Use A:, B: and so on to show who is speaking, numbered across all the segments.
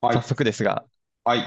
A: はい
B: 早。速ですが、
A: はい。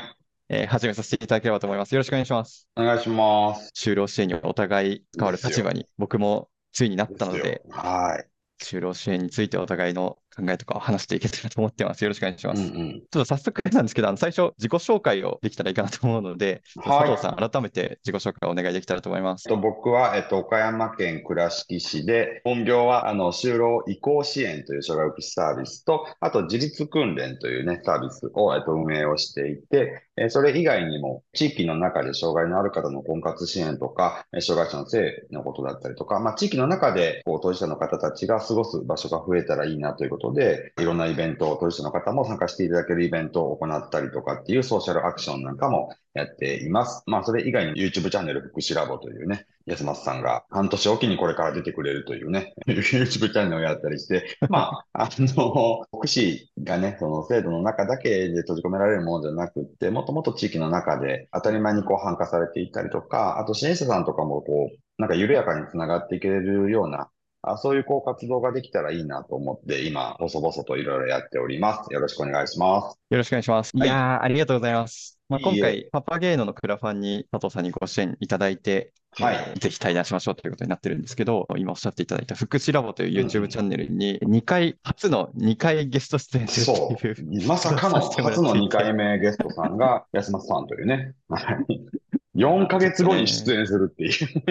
B: えー始めさせていただければと思います。よろしくお願いします。
A: お願いします。
B: 就労支援にお互い関わる立場に僕もついになっ。たので、
A: はい。
B: 就労支援についてお互いの考えとかを話していけたらと思ってます。よろしくお願いします。
A: うんうん。
B: ちょっと早速なんですけど、あの最初自己紹介をできたらいいかなと思うので、佐
A: はい。
B: 藤さん、改めて自己紹介をお願いできたらと思います。
A: と、僕は、えっと、岡山県倉敷市で、本業は、あの、就労移行支援という障害福祉サービスと、あと、自立訓練というね、サービスを、えっと、運営をしていて、えーそれ以外にも、地域の中で障害のある方の婚活支援とか、えー障害者の性のことだったりとか、まあ、地域の中で、こう、当事者の方たちが過ごす場所が増えたらいいなということで、いろんなイベント、当事者の方も参加していただけるイベントを行ったりとかっていうソーシャルアクションなんかもやっています。まあ、それ以外に YouTube チャンネル福祉ラボというね、安松さんが半年おきにこれから出てくれるというね、YouTube チャンネルをやったりして、まあ、あの、福祉がね、その制度の中だけで閉じ込められるものじゃなくて、もっともっと地域の中で当たり前にこう参加されていったりとか、あと支援者さんとかもこう、なんか緩やかにつながっていけるような、あそういうこう活動ができたらいいなと思って、今、細々といろいろやっております。よろしくお願いします。
B: よろしくお願いします。い
A: はい。
B: やー、ありがとうございます。まあ、今
A: いいえ。
B: 回、パパゲーノのクラファンに佐藤さんにご支援いただいて、
A: はい。
B: えーぜひ対談しましょうということになってるんですけど、今おっしゃっていただいた福祉ラボという
A: うんう
B: YouTube チャ
A: ん。
B: ンネルに2回、初の2回ゲスト出演するって
A: そ
B: いう
A: う。まさかの初の2
B: っていて、
A: 回目ゲストさんが 安松さんというね。はい。4ヶ
B: ちょっと
A: 月後に出
B: ね、
A: 演するっていう。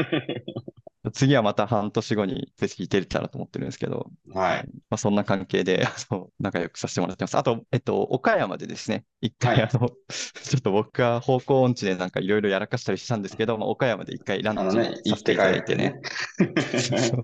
B: 次はまた半年後にぜひ出れたらと思ってるんですけど、
A: は。
B: はいいまあ、そんな関係で、あの、仲良くさせてもらってます。あと、えっと、岡山でですね、一回、あ
A: はい。
B: の、ちょっと僕が方向音痴でなんかいろいろやらかしたりしたんですけど、まあ、岡山で一回ランチ
A: あのね、
B: さ
A: 行って
B: せていただい
A: て
B: ね、
A: ね。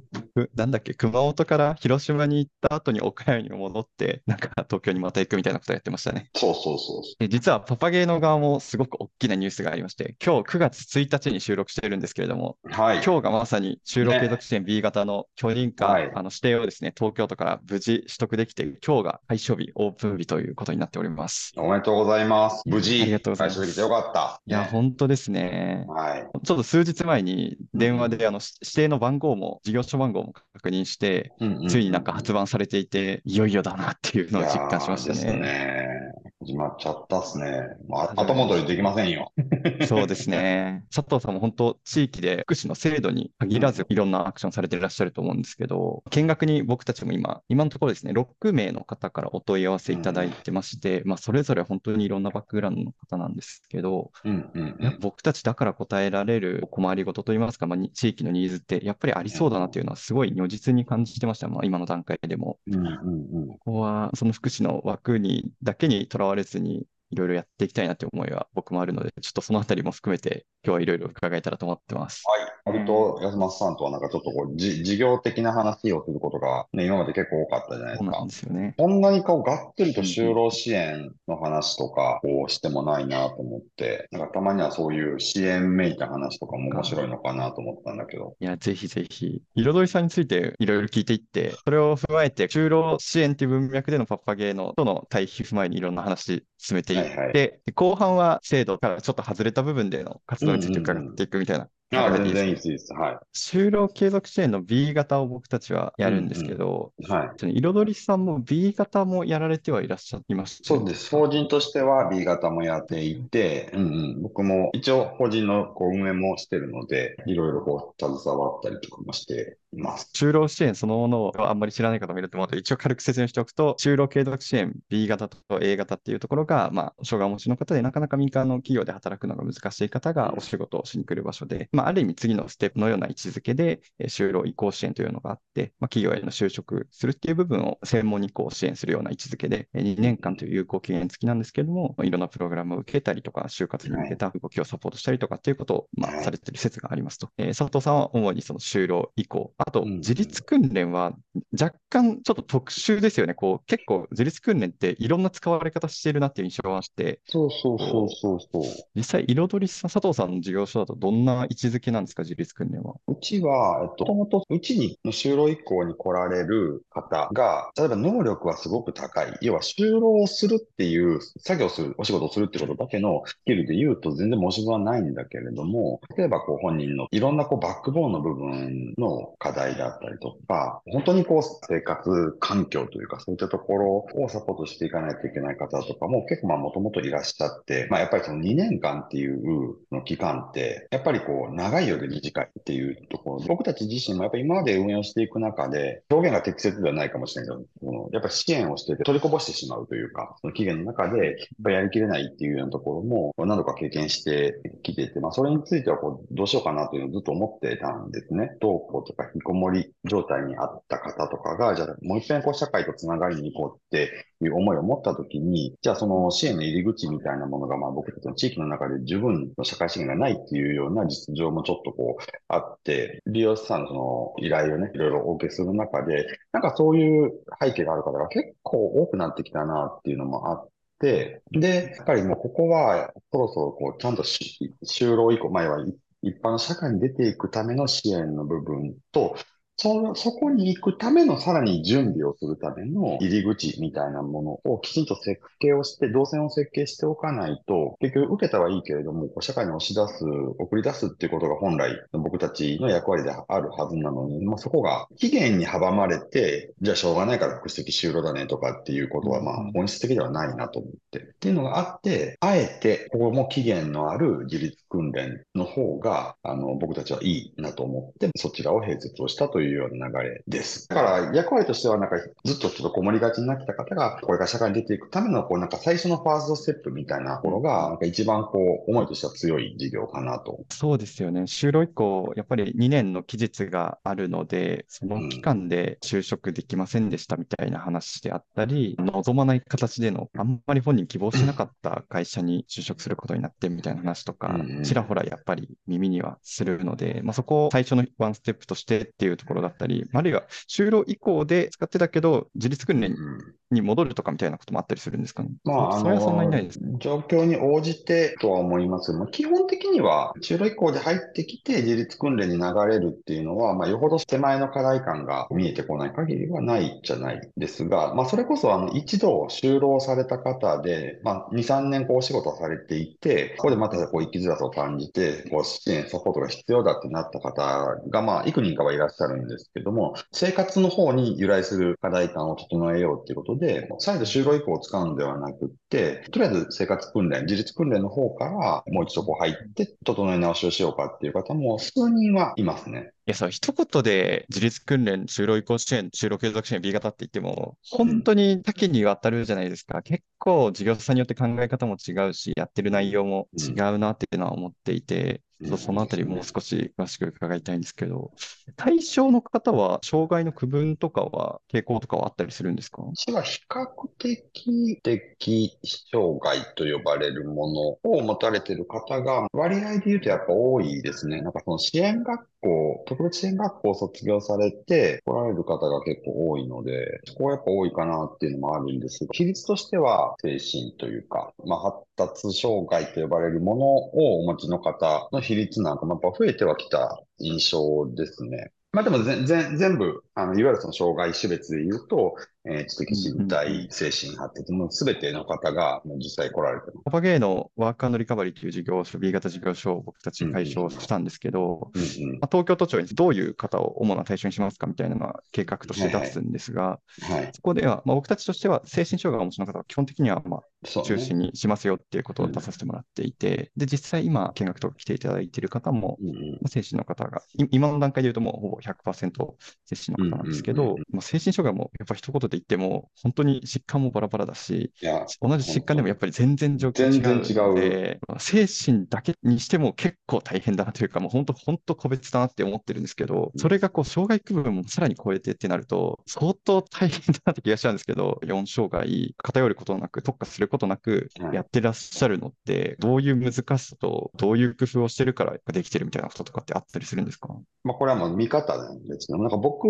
B: なんだっけ、熊本から広島に行った後に岡山に戻って、なんか東京にまた行くみたいなことをやってましたね。
A: そうそうそう
B: 実はパパゲーの側もすごく大きなニュースがありまして、今日9月1日に収録しているんですけれども、
A: う。はい。
B: 今日がまさに就労継続
A: ね。
B: 支援 B 型の許認可、
A: はい。
B: あの指定をですね、東京都から無事取得できて、今日が開始日、オープン日ということになっております。
A: おめでとうございます。無
B: いやありが
A: 事、
B: とうござい
A: 開始できてよ
B: ます。
A: かった。
B: いや、
A: ね。
B: 本当ですね。
A: はい。
B: ちょっと数日前に
A: うん
B: 電話
A: うん。
B: であのし指定の番号も、事業所番号も確認して、
A: うんうん
B: ついになんか。発売されていて、いよいよだなっていう
A: い
B: のを実感しましたね。
A: ね。始まっちゃったっすね。まあ、後戻りできませんよ。
B: た。そうですね。佐藤さんも本当、地域で福祉の制度に限らず、いろんなアクションされていらっしゃると思うんですけど、見学に僕たちも今、今のところですね、6名の方からお問い合わせ
A: うん
B: いただいてまして、まあ、それぞれ本当にいろんなバックグラウンドの方なんですけど、
A: うんうんうん。
B: 僕たちだから答えられるお困りごとといいますか、まあ、に地域のニーズってやっぱりありそうだなっていうのはすごい如実に感じてました。まあ、今の段階でも。
A: うんうんうん。
B: ここはその福祉の枠にだけにとらわれずにいろいろやっていきたいなって思いは僕もあるので、ちょっとそのあたりも含めて今日はいろいろ伺えたらと思ってます。
A: はい。割
B: うん。
A: と安松さんとはなんかちょっとこう、じ、事業的な話をすることがね、今まで結構多かったじゃないですか。
B: そうなんですよね。
A: こんなにこう、がっつりと。就労支援の話とかをしてもないなと思って、なんかたまにはそういう支援めいた話とかも面白いのかなと思ったんだけど。
B: いや、ぜひぜひ。彩りさんについていろいろ聞いていって、それを踏まえて、就労支援っていう文脈でのパッパゲーのとの対比踏まえにいろんな話進めていっ
A: はいはい。
B: 後半は制度からちょっと外れた部分での活動について。伺っていくみたいな流
A: 全然いいです。はい。
B: 就労継続支援の B 型を僕たちはや
A: う
B: るんですけ
A: ん
B: ど、
A: うん。はい。
B: その彩りさんも B 型もやられてはいらっしゃいましたよね、
A: そうです。法人としては B 型もやっていて、うんうん、僕も一応法人のこう運営もしてるので、いろいろこう携わったりとかもしています。
B: 就労支援そのものをあんまり知らない方もいると思うので、一応軽く説明しておくと、就労継続支援 B 型と A 型っていうところが、まあ、障害をお持ちの方でなかなか民間の企業で働くのが難しい方がお仕事をしに来る場所で、まあ、ある意味次のステップのような位置づけで、えー就労移行支援というのがあって、まあ、企業への就職するっていう部分を専門にこう支援するような位置づけで、えー2年間という有効期限付きなんですけれども、いろんなプログラムを受けたりとか、就活に向けた動きをサポートしたりとかっていうことを、まあ、
A: はい
B: されている説がありますと。えー佐藤さんは主にその就労移行、あと
A: うん
B: 自立訓練は若干ちょっと特殊ですよね。こう結構自立訓練っていろんな使われ方してるなっていう印象があって、
A: そうそうそうそうそう。
B: 実際彩り佐藤さんの事業所だとどんな位置づけなんですか、自立訓練は？
A: うちは、えっと、もともとうちに就労移行に来られる方が、例えば能力はすごく高い。要は就労をするっていう、作業する、お仕事をするってことだけのスキルで言うと全然申し分はないんだけれども、例えばこう本人のいろんなこうバックボーンの部分の課題であったりとか、本当にこう生活環境というかそういったところをサポートしていかないといけない方とかも結構まあもともといらっしゃって、まあやっぱりその2年間っていうの期間って、やっぱりこう長いようで短いっていうところ、僕たち自身もやっぱり今まで運用していく中で、表現が適切ではないかもしれないけど、やっぱり支援をしてて取りこぼしてしまうというか、その期限の中でやっぱやりきれないっていうようなところも何度か経験してきていて、まあそれについてはこうどうしようかなというのをずっと思ってたんですね。不登校とか引きこもり状態にあった方とかが、じゃあもう一遍こう社会とつながりに行こうっていう思いを持ったときに、じゃあその支援の入り口みたいなものが、まあ僕たちの地域の中で十分の社会資源がないっていうような実情もちょっとこうあって、利用者さんのその依頼をね、いろいろお受けする中で、なんかそういう背景がある方が結構多くなってきたなっていうのもあって、で、やっぱりもうここはそろそろこうちゃんと就労以降、まあ、一般の社会に出ていくための支援の部分と、そ、そこに行くためのさらに準備をするための入り口みたいなものをきちんと設計をして、動線を設計しておかないと、結局受けたはいいけれども、社会に押し出す、送り出すっていうことが本来僕たちの役割であるはずなのに、まあ、そこが期限に阻まれて、じゃあしょうがないから複式就労だねとかっていうことはまあ本質的ではないなと思って。っていうのがあって、あえてここも期限のある自立訓練の方が、あの、僕たちはいいなと思って、そちらを併設をしたといういうような流れです。だから役割としてはなんかずっとちょっとこもりがちになってた方が、これから社会に出ていくためのこうなんか最初のファーストステップみたいなところが、なんか一番こう思いとしては強い事業かなと。
B: そうですよね。就労以降、やっぱり2年の期日があるので、その期間で就職できませんでしたみたいな話であったり、うん、望まない形での、あんまり本人希望しなかった会社に就職することになってみたいな話とか、ちらほらやっぱり耳にはするので、まあ、そこを最初のワンステップとしてっていうところだったり、あるいは就労以降で使ってたけど、自立訓練に戻るとかみたいなこともあったりするんですかね？
A: まあ、それはそんなにないです、ね、状況に応じてとは思います。まあ、基本的には、就労以降で入ってきて自立訓練に流れるっていうのは、まあ、よほど手前の課題感が見えてこない限りはないじゃないですが、まあ、それこそ、あの、一度就労された方で、まあ、2、3年こうお仕事されていて、ここでまたこう生きづらさを感じて、こう支援、サポートが必要だってなった方が、まあ、幾人かはいらっしゃるんですけども、生活の方に由来する課題感を整えようっていうことで、再度就労移行を使うんではなくって、とりあえず生活訓練、自立訓練の方からもう一度こう入って整え直しをしようかっていう方も数人はいますね。
B: いや、そう、一言で自立訓練、就労移行支援、就労継続支援 B 型って言っても、本当に多岐にわたるじゃないですか。結構事業者さんによって考え方も違うし、やってる内容も違うなっていうのは思っていて、ちょっとそのあたりもう少し詳しく伺いたいんですけど、対象の方は、障害の区分とかは、傾向とかはあったりするんですか？
A: 私は比較的的障害と呼ばれるものを持たれている方が、割合で言うとやっぱ多いですね。なんかその支援学校、特別支援学校を卒業されて来られる方が結構多いので、そこはやっぱ多いかなっていうのもあるんですけど、比率としては精神というか、まあ、発達障害と呼ばれるものをお持ちの方の比率なんかもやっぱ増えてはきた印象ですね。まあでも全全部、あの、いわゆるその障害種別で言うと、えー、知的身体、精神発達のすべての方が実際来られてます。
B: パパゲーのワークリカバリーという事業所、B 型事業所を僕たち解消したんですけど、まあ、東京都庁にどういう方を主な対象にしますかみたいなのは計画として出すんですが、はい。はい、そこでは、まあ、僕たちとしては精神障害をお持ちの方は基本的にはまあ中心にしますよっていうことを出させてもらっていて、ねうん、で、実際今見学とか来ていただいている方も、うん、精神の方が、今の段階で言うともうほぼ100%精神の方なんですけど、まあ、精神障害もやっぱ一言で言っても、本当に疾患もバラバラだし、同じ疾患でもやっぱり全然状況違うので、精神だけにしても結構大変だなというか、もう本当、本当個別だなって思ってるんですけど、それがこう、障害区分もさらに超えてってなると、相当大変だなって気がしちゃうんですけど、4障害、偏ることなく、特化することなくやってらっしゃるのって、どういう難しさと、どういう工夫をしてるからできてるみたいなこととかってあったりするんですか？
A: まあ、これはもう見方なんですけど、なんか僕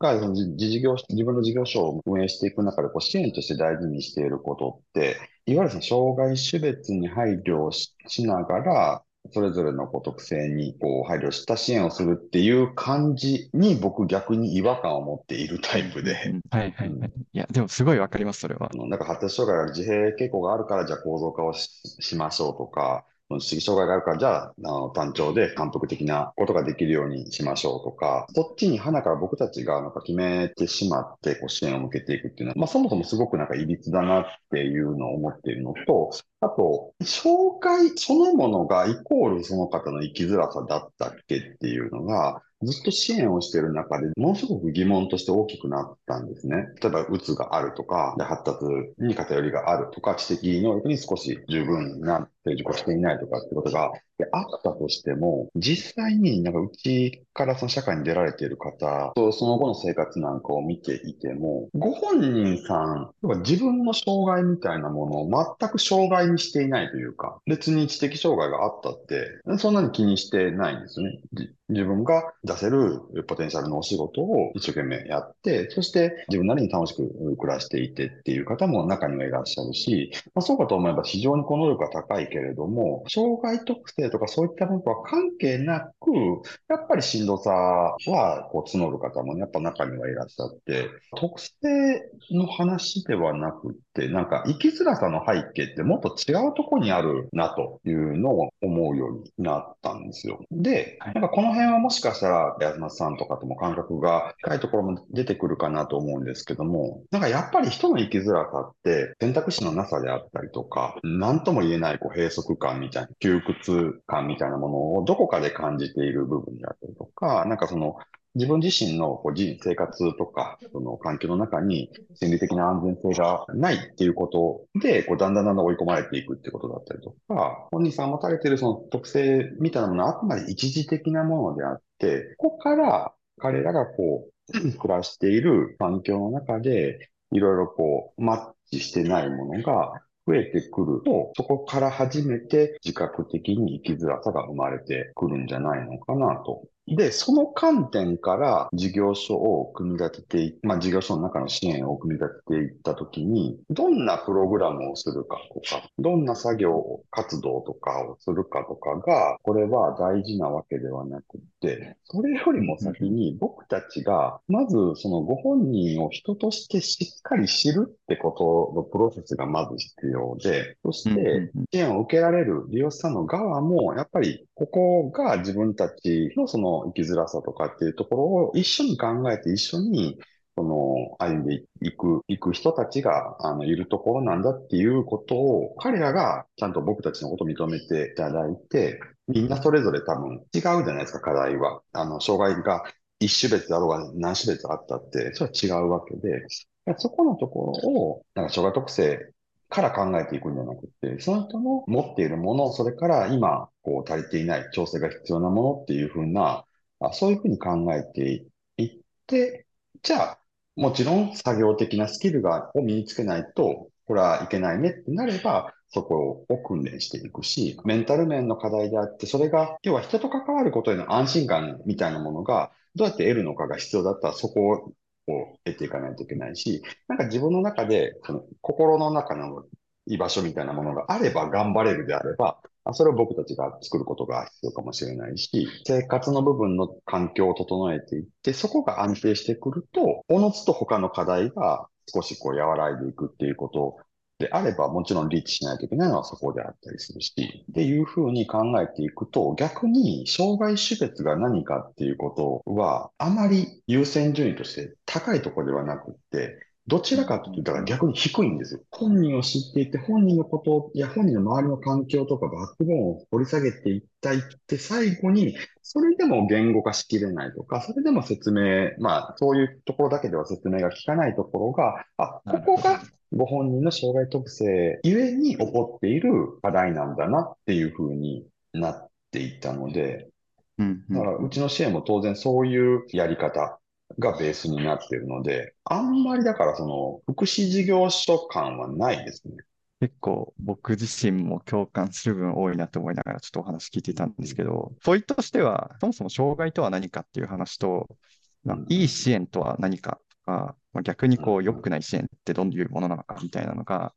A: がその自事業、自分の事業所を運営していく中で、こう支援として大事にしていることって、いわゆるその障害種別に配慮しながら、それぞれのこう特性にこう配慮した支援をするっていう感じに僕逆に違和感を持っているタイプで、
B: うん はいはいはい。いや、でもすごいわかります、それは
A: あ。のなんか発達障害が自閉傾向があるからじゃあ構造化をししましょうとか、知的障害があるからじゃああの単調で反復的なことができるようにしましょうとか、そっちに花から僕たちがなんか決めてしまってこう支援を向けていくっていうのは、まあそもそもすごくなんか歪ななっていうのを思っているのと、あと、障害そのものがイコールその方の生きづらさだったっけっていうのが、ずっと支援をしている中で、ものすごく疑問として大きくなったんですね。例えば、うつがあるとか、で発達に偏りがあるとか、知的能力に少し十分な成熟をしていないとかってことがであったとしても、実際になんかうちからその社会に出られている方とその後の生活なんかを見ていても、ご本人さん、自分の障害みたいなものを全く障害にしていないというか、別に知的障害があったって、そんなに気にしてないんですね。自分が出せるポテンシャルのお仕事を一生懸命やって、そして自分なりに楽しく暮らしていてっていう方も中にはいらっしゃるし、まあ、そうかと思えば非常にこの能力が高いけれども、障害特性とかそういったものとは関係なく、やっぱりしんどさはこう募る方もやっぱ中にはいらっしゃって、特性の話ではなくって、なんか生きづらさの背景ってもっと違うところにあるなというのを思うようになったんですよ。で、なんかこの辺はもしかしたら安松さんとかとも感覚が近いところも出てくるかなと思うんですけども、なんかやっぱり人の生きづらさって選択肢のなさであったりとか、何とも言えないこう閉塞感みたいな、窮屈感みたいなものをどこかで感じている部分であったりとか、なんかその自分自身のこう人生活とか、その環境の中に心理的な安全性がないっていうことで、こうだんだんだんだん追い込まれていくってことだったりとか、本人さん持たれているその特性みたいなものはあくまで一時的なものであって、ここから彼らがこう、暮らしている環境の中で、いろいろこう、マッチしてないものが増えてくると、そこから初めて自覚的に生きづらさが生まれてくるんじゃないのかなと。で、その観点から事業所を組み立てて、まあ事業所の中の支援を組み立てていったときに、どんなプログラムをするかとか、どんな作業活動とかをするかとかが、これは大事なわけではなく、それよりも先に僕たちが、まずそのご本人を人としてしっかり知るってことのプロセスがまず必要で、そして支援を受けられる利用者さんの側も、やっぱりここが自分たちのその生きづらさとかっていうところを一緒に考えて一緒にその歩んでいく、いく人たちがあのいるところなんだっていうことを彼らがちゃんと僕たちのことを認めていただいて、みんなそれぞれ多分違うじゃないですか、課題は。あの、障害が一種別あろうが何種別あったって、それは違うわけで、そこのところを、なんか障害特性から考えていくんじゃなくて、その人の持っているもの、それから今、こう足りていない調整が必要なものっていうふうな、そういうふうに考えていって、じゃあ、もちろん作業的なスキルがを身につけないと、これはいけないねってなれば、そこを訓練していくし、メンタル面の課題であって、それが、要は人と関わることへの安心感みたいなものが、どうやって得るのかが必要だったら、そこを得ていかないといけないし、なんか自分の中で、その心の中の居場所みたいなものがあれば頑張れるであれば、それを僕たちが作ることが必要かもしれないし、生活の部分の環境を整えていって、そこが安定してくると、おのずと他の課題が少しこう和らいでいくっていうことであれば、もちろんリーチしないといけないのはそこであったりするし、っていうふうに考えていくと、逆に障害種別が何かっていうことは、あまり優先順位として高いところではなくって、どちらかというと、逆に低いんですよ。本人を知っていて、本人のことや本人の周りの環境とかバックボーンを掘り下げていったいって、最後に、それでも言語化しきれないとか、それでも説明、まあ、そういうところだけでは説明が効かないところが、あ、ここがご本人の障害特性ゆえに起こっている課題なんだなっていうふうになっていたので、
B: うん。
A: だからうちの支援も当然そういうやり方がベースになっているので、あんまりだからその福祉事業所感はないですね。
B: 結構僕自身も共感する分多いなと思いながらちょっとお話聞いていたんですけど、ポイントとしては、そもそも障害とは何かっていう話と、まあ、いい支援とは何かとか、まあ、逆にこう良くない支援ってどういうものなのかみたいなのが、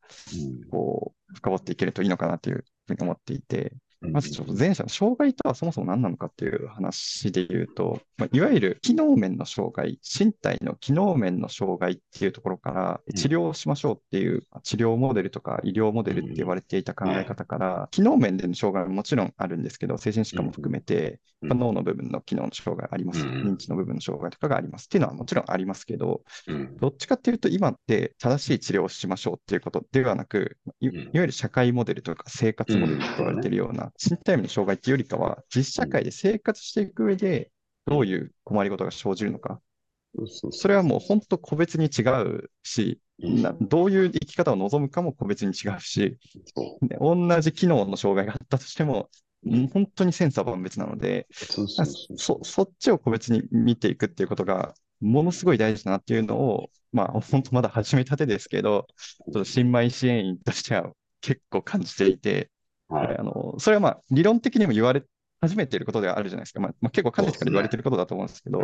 B: こう深掘っていけるといいのかなというふうに思っていて、まずちょっと前者の障害とはそもそも何なのかっていう話で言うと、まあ、いわゆる機能面の障害、身体の機能面の障害っていうところから治療をしましょうっていう治療モデルとか医療モデルって言われていた考え方から、機能面での障害はもちろんあるんですけど、精神疾患も含めて、脳の部分の機能の障害あります、認知の部分の障害とかがありますっていうのはもちろんありますけど、どっちかっていうと今って正しい治療をしましょうっていうことではなく、いわゆる社会モデルとか生活モデルと言われているような、身体面の障害っていうよりかは、実社会で生活していく上で、どういう困りごとが生じるのか。それはもう本当個別に違うし、どういう生き方を望むかも個別に違うし、同じ機能の障害があったとしても、本当にセンサー万別なのでそ、そっちを個別に見ていくっていうことが、ものすごい大事だなっていうのを、まあ、本当まだ始めたてですけど、ちょっと新米支援員としては結構感じていて、はい、あのそれはまあ理論的にも言われ始めていることではあるじゃないですか。まあ、まあ、結構かねてから言われていることだと思うんですけど、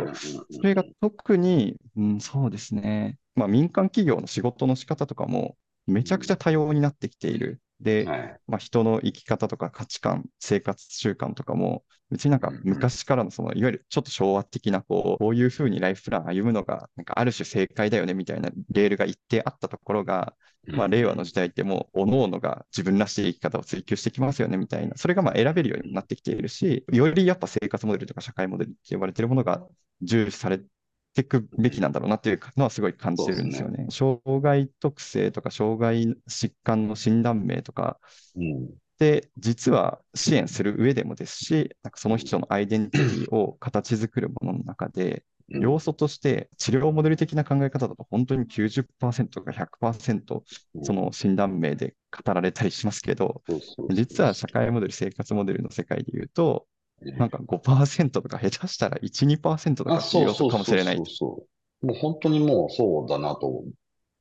B: それが特に、うん、そうですね、まあ、民間企業の仕事の仕方とかもめちゃくちゃ多様になってきている。で、はい、まあ、人の生き方とか価値観、生活習慣とかも、別になんか昔からのその、いわゆるちょっと昭和的な、こう、こういうふうにライフプラン歩むのが、なんかある種正解だよねみたいなレールが一定あったところが、まあ、令和の時代ってもう、各々が自分らしい生き方を追求してきますよねみたいな、それがまあ選べるようになってきているし、よりやっぱ生活モデルとか社会モデルって呼ばれているものが重視されていくべきなんだろうなっていうのはすごい感じてるんですよね。ね。障害特性とか障害疾患の診断名とか、で、実は支援する上でもですし、なんかその人のアイデンティティを形作るものの中で、要素として治療モデル的な考え方だと本当に90%か100%その診断名で語られたりしますけど、実は社会モデル、生活モデルの世界で言うと、なんか5%とか下手したら1、2%とかっていうかもしれない。そう
A: そうもう本当にもうそうだなと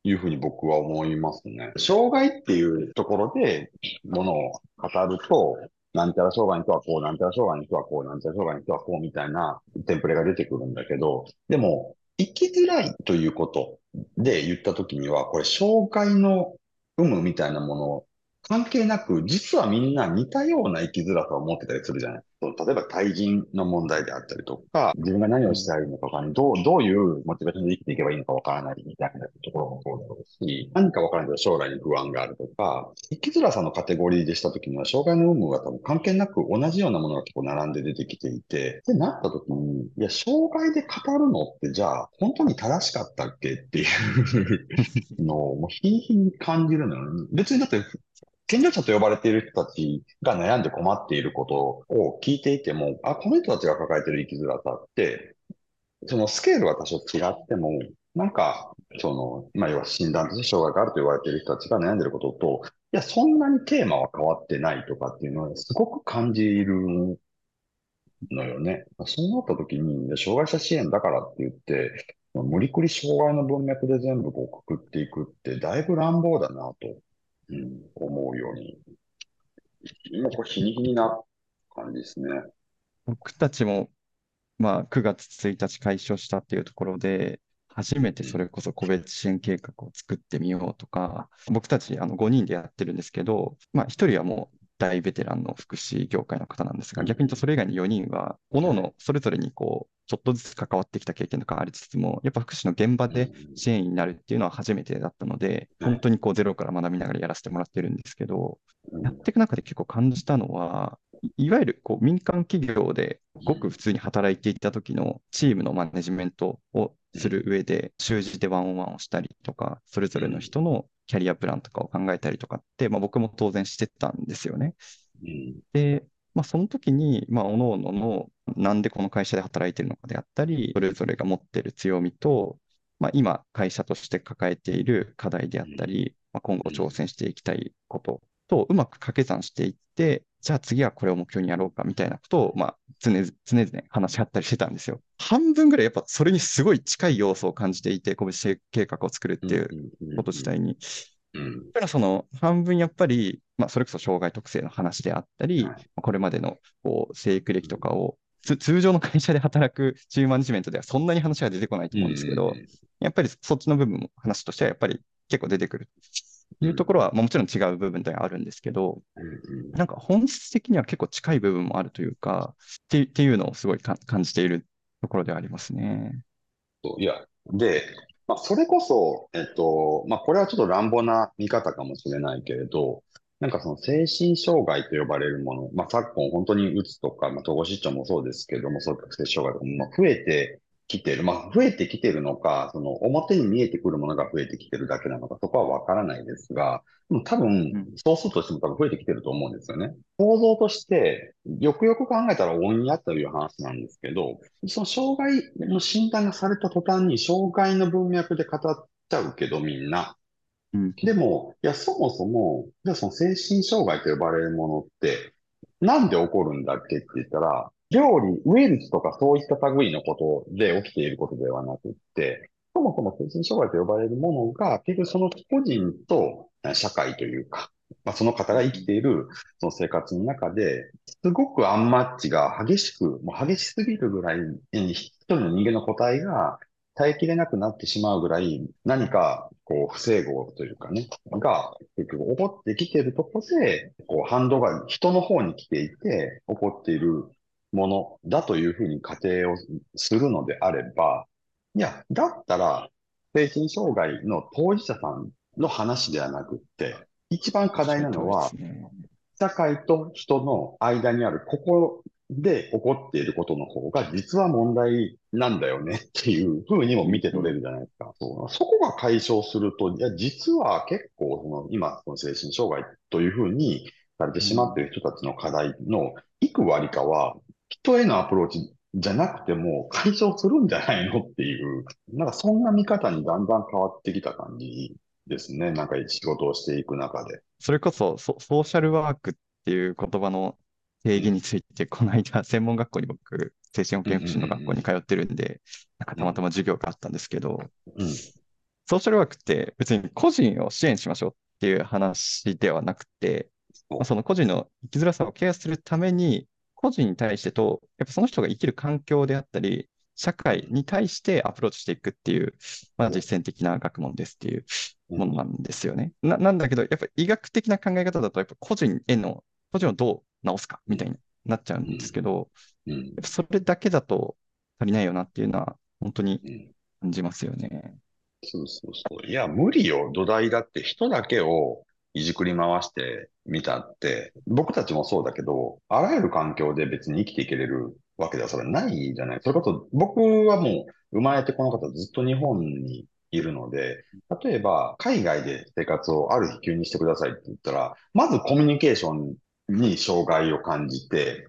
A: いうふうに僕は思いますね。障害っていうところでものを語ると、なんちゃら障害の人はこう、なんちゃら障害の人はこう、なんちゃら障害の人はこうみたいなテンプレが出てくるんだけど、でも、生きづらいということで言ったときには、これ、障害の有無みたいなもの関係なく、実はみんな似たような生きづらさを持ってたりするじゃない。例えば対人の問題であったりとか、自分が何をしたいのかわからない、どう、どういうモチベーションで生きていけばいいのかわからないみたいなところもそうだろうし、何かわからないけど将来に不安があるとか、生きづらさのカテゴリーでしたときには、障害の有無が多分関係なく同じようなものが結構並んで出てきていて、ってなったときに、いや、障害で語るのってじゃあ、本当に正しかったっけっていうのを、もう日に日に感じるのよ、ね。別にだって健常者と呼ばれている人たちが悩んで困っていることを聞いていても、あ、この人たちが抱えている生きづらさって、そのスケールは多少違っても、なんか、その、まあ、要は診断として障害があると言われている人たちが悩んでいることと、いや、そんなにテーマは変わってないとかっていうのはすごく感じるのよね。そうなった時に、障害者支援だからって言って、無理くり障害の文脈で全部こうくくっていくって、だいぶ乱暴だなとうん、思うように、今これ日に日にな感じですね。
B: 僕たちも、まあ、9月1日開所したっていうところで、初めてそれこそ個別支援計画を作ってみようとか、僕たちあの5人でやってるんですけど、まあ、1人はもう大ベテランの福祉業界の方なんですが、逆に言うとそれ以外に4人は、各々それぞれにこう、ちょっとずつ関わってきた経験とかありつつも、やっぱ福祉の現場で支援員になるっていうのは初めてだったので、本当にこうゼロから学びながらやらせてもらってるんですけど、やっていく中で結構感じたのは、いわゆるこう民間企業でごく普通に働いていた時のチームのマネジメントをする上で、習字でワンオンワンをしたりとか、それぞれの人のキャリアプランとかを考えたりとかって、まあ、僕も当然してたんですよね。で、まあ、その時に、まあ、各々のなんでこの会社で働いてるのかであったり、それぞれが持っている強みと、まあ、今、会社として抱えている課題であったり、まあ、今後挑戦していきたいこととうまく掛け算していって、じゃあ次はこれを目標にやろうかみたいなことを、まあ、常々、常々話し合ったりしてたんですよ。半分ぐらいやっぱそれにすごい近い要素を感じていて、個別計画を作るっていうこと自体に。うん、ただその半分やっぱり、まあ、それこそ障害特性の話であったり、はい、これまでのこう生育歴とかを通常の会社で働くチームマネジメントではそんなに話が出てこないと思うんですけど、やっぱりそっちの部分も話としてはやっぱり結構出てくる。いうところは、まあ、もちろん違う部分ではあるんですけど、
A: うん
B: なんか本質的には結構近い部分もあるというか、ってっていうのをすごいか感じているところではありますね。
A: いや、で、まあ、それこそ、えっと、まあ、これはちょっと乱暴な見方かもしれないけれど、なんかその精神障害と呼ばれるもの、まあ、昨今本当にうつとか、まあ、統合失調もそうですけども、そういう性障害とかも増えてきてる。まあ、増えてきてるのか、その表に見えてくるものが増えてきてるだけなのか、そこはわからないですが、でも多分
B: うん、
A: そうするとしても多分増えてきてると思うんですよね。構造として、よくよく考えたら恩やという話なんですけど、その障害の診断がされた途端に、障害の文脈で語っちゃうけど、みんな。
B: うん。
A: でも、いや、そもそも、じゃあその精神障害と呼ばれるものって、なんで起こるんだっけって言ったら、料理、ウイルスとかそういった類のことで起きていることではなくって、そもそも精神障害と呼ばれるものが、結局その個人と社会というか、まあ、その方が生きているその生活の中で、すごくアンマッチが激しく、もう激しすぎるぐらい、一人の人間の個体が耐えきれなくなってしまうぐらい、何か、こう、不整合というかね、が、結局起こってきているところで、こう、反動が人の方に来ていて、起こっているものだというふうに仮定をするのであれば、いや、だったら、精神障害の当事者さんの話ではなくって、一番課題なのは、
B: ね。
A: 社会と人の間にあるここで起こっていることの方が実は問題なんだよねっていうふうにも見て取れるじゃないですか。そうそこが解消すると、いや、実は結構その今、その精神障害というふうにされてしまっている人たちの課題のいく割かは人へのアプローチじゃなくても解消するんじゃないのっていう、なんかそんな見方にだんだん変わってきた感じですね。なんか仕事をしていく中で。
B: それこそソ、ソーシャルワークっていう言葉の定義について、この間、専門学校に僕、精神保健福祉の学校に通ってるんで、なんかたまたま授業があったんですけど、
A: うん。
B: ソーシャルワークって別に個人を支援しましょうっていう話ではなくて、
A: そう
B: まあその個人の生きづらさをケアするために、個人に対してと、やっぱその人が生きる環境であったり、社会に対してアプローチしていくっていう、まあ、実践的な学問ですっていうものなんですよね。な、なんだけど、やっぱ医学的な考え方だと、やっぱ個人への、個人をどう治すかみたいになっちゃうんですけど、
A: うん。
B: やっぱそれだけだと足りないよなっていうのは、本当に
A: うん
B: 感じますよね。
A: そうそうそう。いや、無理よ。土台だって人だけをいじくり回してみたって、僕たちもそうだけど、あらゆる環境で別に生きていけれるわけではそれないじゃない。それこそ僕はもう生まれてこの方ずっと日本にいるので、例えば海外で生活をある日急にしてくださいって言ったら、まずコミュニケーションに障害を感じて、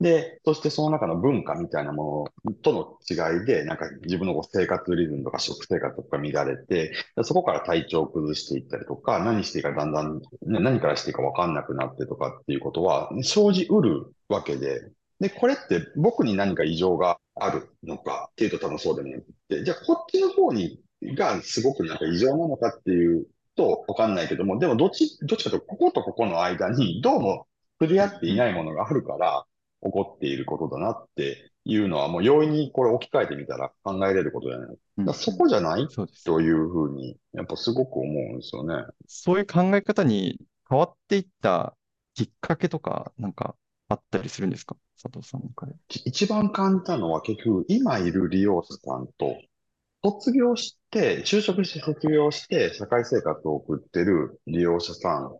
A: で、そしてその中の文化みたいなものとの違いで、なんか自分の生活リズムとか食生活とか乱れて、そこから体調を崩していったりとか、何していいかだんだん、ね何からしていいか分かんなくなってとかっていうことは生じうるわけで、で、これって僕に何か異常があるのかっていうと多分そうでもなくて、じゃあこっちの方にがすごくなんか異常なのかっていうと分かんないけども、でもどっち、どっちかというとこことここの間にどうも触れ合っていないものがあるから、起こっていることだなっていうのは、もう容易にこれ置き換えてみたら考えれることじゃない。だからそこじゃない？というふうに、やっぱすごく思うんですよね。
B: そういう考え方に変わっていったきっかけとか、なんかあったりするんですか？佐藤さんの中で。
A: 一番感じたのは結局、今いる利用者さんと、卒業して、就職して卒業して、社会生活を送ってる利用者さん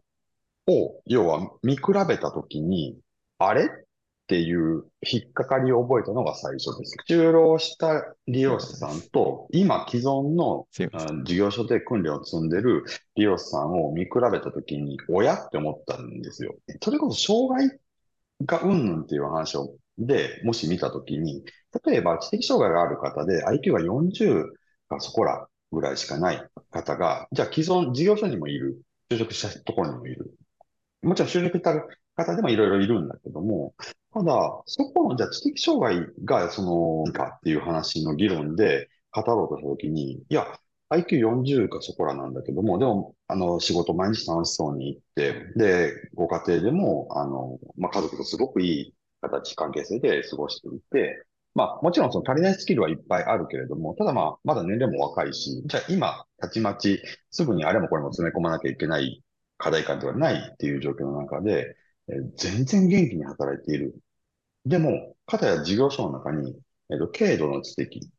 A: を、要は見比べたときに、あれ？っていう引っかかりを覚えたのが最初です。就労した利用者さんと、今既存の事業所で訓練を積んでる利用者さんを見比べたときに、親って思ったんですよ。それこそ障害がうんぬんっていう話を、で、もし見たときに、例えば知的障害がある方で IQ が40かそこらぐらいしかない方が、じゃあ既存事業所にもいる、就職したところにもいる。もちろん就職した方でもいろいろいるんだけども、ただ、そこの、じゃあ知的障害が、その、かっていう話の議論で語ろうとしたときに、いや、IQ40 かそこらなんだけども、でも、あの、仕事毎日楽しそうに行って、で、ご家庭でも、あの、まあ、家族とすごくいい形、関係性で過ごしていて、まあ、もちろんその足りないスキルはいっぱいあるけれども、ただまあ、まだ年齢も若いし、じゃあ今、たちまち、すぐにあれもこれも詰め込まなきゃいけない課題感ではないっていう状況の中で、え全然元気に働いている。でも、かたや事業所の中に、えっと、軽度の知的。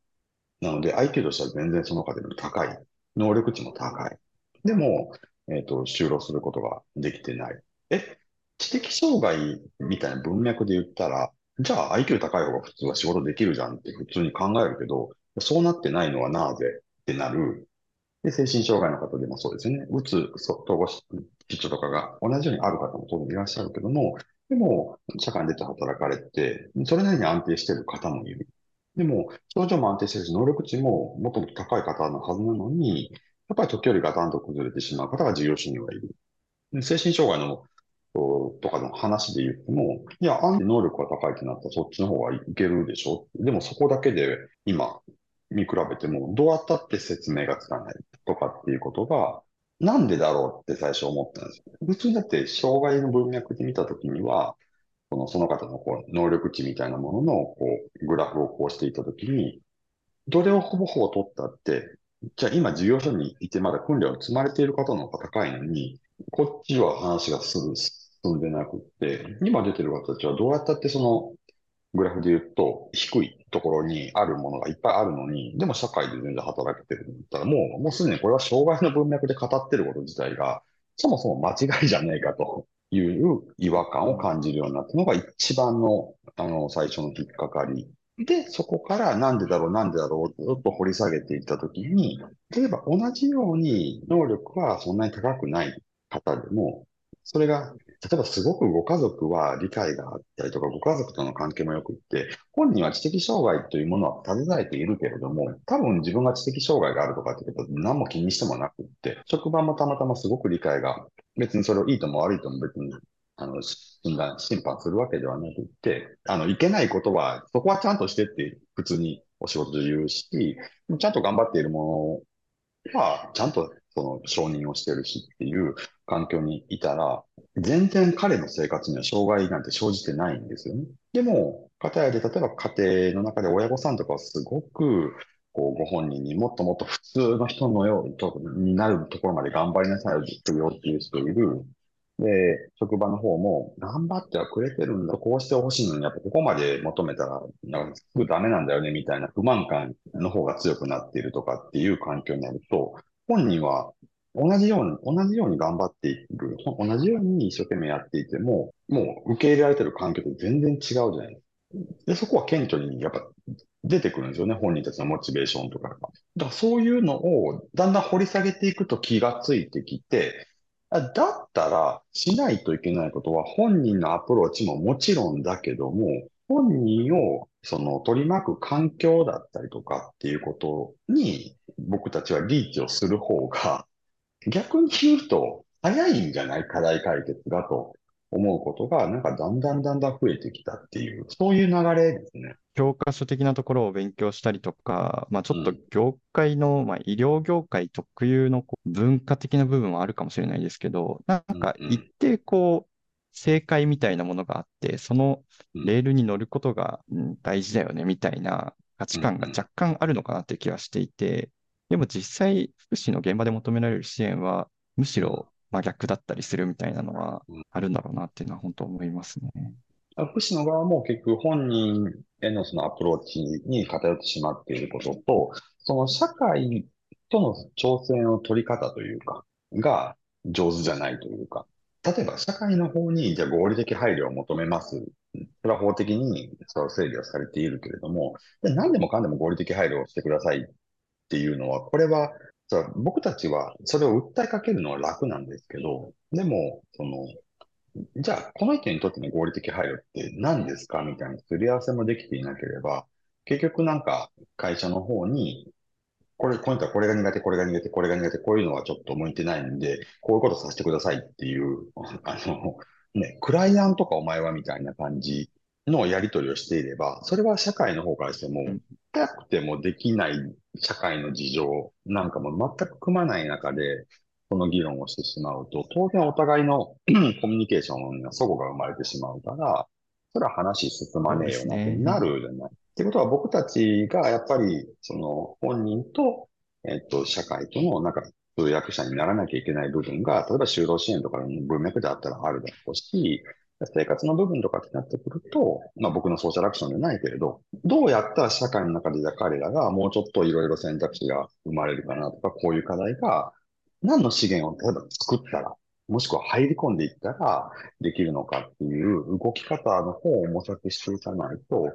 A: なので、IQ としては全然その方より高い。能力値も高い。でも、えっと、就労することができてない。え、知的障害みたいな文脈で言ったら、じゃあ IQ 高い方が普通は仕事できるじゃんって普通に考えるけど、そうなってないのはなぜ？ってなる。で、精神障害の方でもそうですよね。うつ、そ統合失調とかが同じようにある方も当然いらっしゃるけども、でも、社会に出て働かれて、それなりに安定している方もいる。でも、症状も安定しているし、能力値ももっともっと高い方のはずなのに、やっぱり時折ガタンと崩れてしまう方が事業主にはいる。精神障害のとかの話で言っても、いや、あんた能力が高いってなったらそっちの方がいけるでしょでもそこだけで今見比べても、どうやったって説明がつかないとかっていうことが、なんでだろうって最初思ったんですよ。普通にだって障害の文脈で見たときには、そのその方のこう能力値みたいなもののこうグラフをこうしていたときに、どれをほぼほぼ取ったって、じゃあ今事業所にいてまだ訓練を積まれている方の方が高いのに、こっちは話が進んでなくって、今出てる方たちはどうやったってそのグラフで言うと低いところにあるものがいっぱいあるのに、でも社会で全然働けてるんだったらもう、もうすでにこれは障害の文脈で語ってること自体がそもそも間違いじゃねえかという違和感を感じるようになったのが一番の、あの、最初の引っかかり。で、そこからなんでだろう、なんでだろう、ずっと掘り下げていったときに、例えば同じように能力はそんなに高くない方でも、それが、例えばすごくご家族は理解があったりとか、ご家族との関係もよくって、本人は知的障害というものは携えているけれども、多分自分が知的障害があるとかってことは何も気にしてもなくって、職場もたまたますごく理解が、別にそれをいいとも悪いとも別に、あの、診断、審判するわけではなくって、あの、いけないことは、そこはちゃんとしてって普通にお仕事で言うし、ちゃんと頑張っているものは、ちゃんとその承認をしてるしっていう環境にいたら、全然彼の生活には障害なんて生じてないんですよね。でも、片やで、例えば家庭の中で親御さんとかはすごく、こう、ご本人にもっともっと普通の人のようにとになるところまで頑張りなさいよ、ずっと要求している。で、職場の方も頑張ってはくれてるんだ。こうしてほしいのに、やっぱここまで求めたら、なんかすぐダメなんだよね、みたいな不満感の方が強くなっているとかっていう環境になると、本人は同じように、同じように頑張っている、同じように一生懸命やっていても、もう受け入れられてる環境と全然違うじゃないですか。で、そこは顕著にやっぱ出てくるんですよね、本人たちのモチベーションとかが。だからそういうのをだんだん掘り下げていくと気がついてきて、だったらしないといけないことは本人のアプローチももちろんだけども、本人をその取り巻く環境だったりとかっていうことに僕たちはリーチをする方が逆に言うと早いんじゃない課題解決がと思うことがなんかだんだんだんだん増えてきたっていう、そういう流れですね。
B: 教科書的なところを勉強したりとか、まあ、ちょっと
A: うん
B: 業界の、まあ、医療業界特有の文化的な部分はあるかもしれないですけど、なんか
A: うんうん
B: 一定こう、正解みたいなものがあって、その
A: うん。
B: レールに乗ることが、うん大事だよねみたいな価値観が若干あるのかなっていう気はしていて、でも実際、福祉の現場で求められる支援は、むしろ真逆だったりするみたいなのは
A: うん。
B: あるんだろうなっていうのは本当思いますね。
A: 福祉の側も結局本人へのそのアプローチに偏ってしまっていることと、その社会との調整の取り方というか、が上手じゃないというか、例えば社会の方にじゃ合理的配慮を求めます。それは法的にそれは整理はされているけれども、で何でもかんでも合理的配慮をしてくださいっていうのは、これは僕たちはそれを訴えかけるのは楽なんですけど、でも、その、じゃあ、この意見にとっての合理的配慮って何ですか？みたいなすり合わせもできていなければ、結局なんか会社の方に、これ、この人はこれが苦手、これが苦手、これが苦手、こういうのはちょっと向いてないんで、こういうことさせてくださいっていう、あの、ね、クライアントかお前はみたいな感じのやり取りをしていれば、それは社会の方からしても、痛くてもできない社会の事情なんかも全く組まない中で、その議論をしてしまうと、当然お互いの コミュニケーションの齟齬が生まれてしまうから、それは話進まねえよなってなるじゃない。ってことは僕たちがやっぱり、その本人と、えっと、社会とのなんか通訳者にならなきゃいけない部分が、例えば就労支援とかの文脈であったらあるだろうし、生活の部分とかってなってくると、まあ僕のソーシャルアクションじゃないけれど、どうやったら社会の中でじゃ彼らがもうちょっといろいろ選択肢が生まれるかなとか、こういう課題が何の資源を例えば作ったら、もしくは入り込んでいったらできるのかっていう動き方の方を模索していかないと、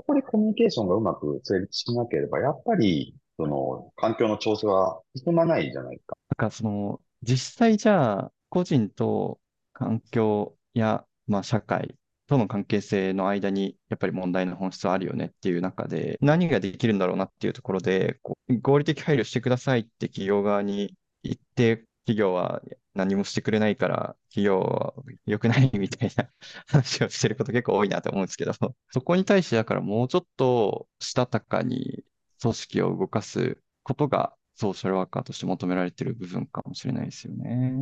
A: そこでコミュニケーションがうまく成立しなければ、やっぱり、その、環境の調整は進まないじゃないですか。
B: なんかその、実際じゃあ、個人と環境や、まあ、社会との関係性の間に、やっぱり問題の本質はあるよねっていう中で、何ができるんだろうなっていうところで、合理的配慮してくださいって企業側に言って、企業は何もしてくれないから、企業は良くないみたいな 話をしてること結構多いなと思うんですけど、そこに対してだからもうちょっとしたたかに組織を動かすことがソーシャルワーカーとして求められてる部分かもしれないですよね。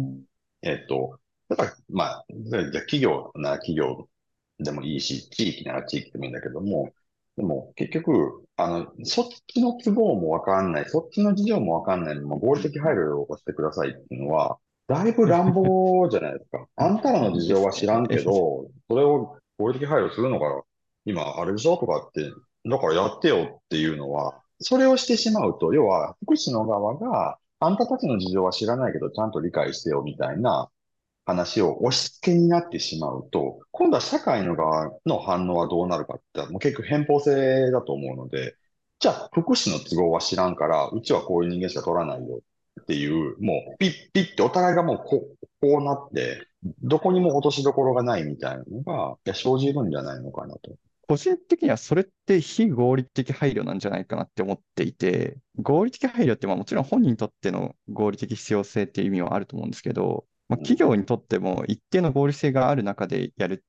A: えっと、だから、まあ、じゃ企業なら企業でもいいし、地域なら地域でもいいんだけども、でも結局、あの、そっちの都合もわかんない、そっちの事情もわかんないのも合理的配慮をしてくださいっていうのは、だいぶ乱暴じゃないですか。あんたらの事情は知らんけど、それを合理的配慮するのが、今、あれでしょとかって、だからやってよっていうのは、それをしてしまうと、要は、福祉の側が、あんたたちの事情は知らないけど、ちゃんと理解してよみたいな話を押し付けになってしまうと、今度は社会の側の反応はどうなるかって、もう結局偏方性だと思うので、じゃあ、福祉の都合は知らんから、うちはこういう人間しか取らないよっていう、もうピッピッってお互いがもうこうこうなって、どこにも落としどころがないみたいなのが生じるんじゃないのかなと。
B: 個人的にはそれって非合理的配慮なんじゃないかなって思っていて、合理的配慮ってまあもちろん本人にとっての合理的必要性っていう意味はあると思うんですけど、まあ、企業にとっても一定の合理性がある中でやる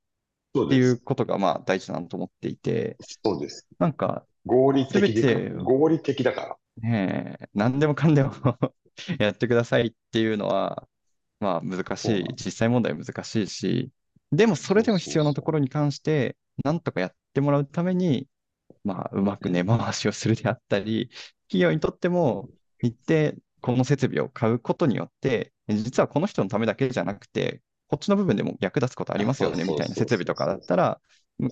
B: っていうことがまあ大事だなと思っていて、
A: そうです。
B: なんか、
A: 合理的で、合理的だから。
B: ねえ、何でもかんでも やってくださいっていうのは、まあ難しい、実際問題は難しいし、でもそれでも必要なところに関して、なんとかやってもらうために、まあうまく根回しをするであったり、企業にとっても一定この設備を買うことによって、実はこの人のためだけじゃなくて、こっちの部分でも役立つことありますよねみたいな設備とかだったら、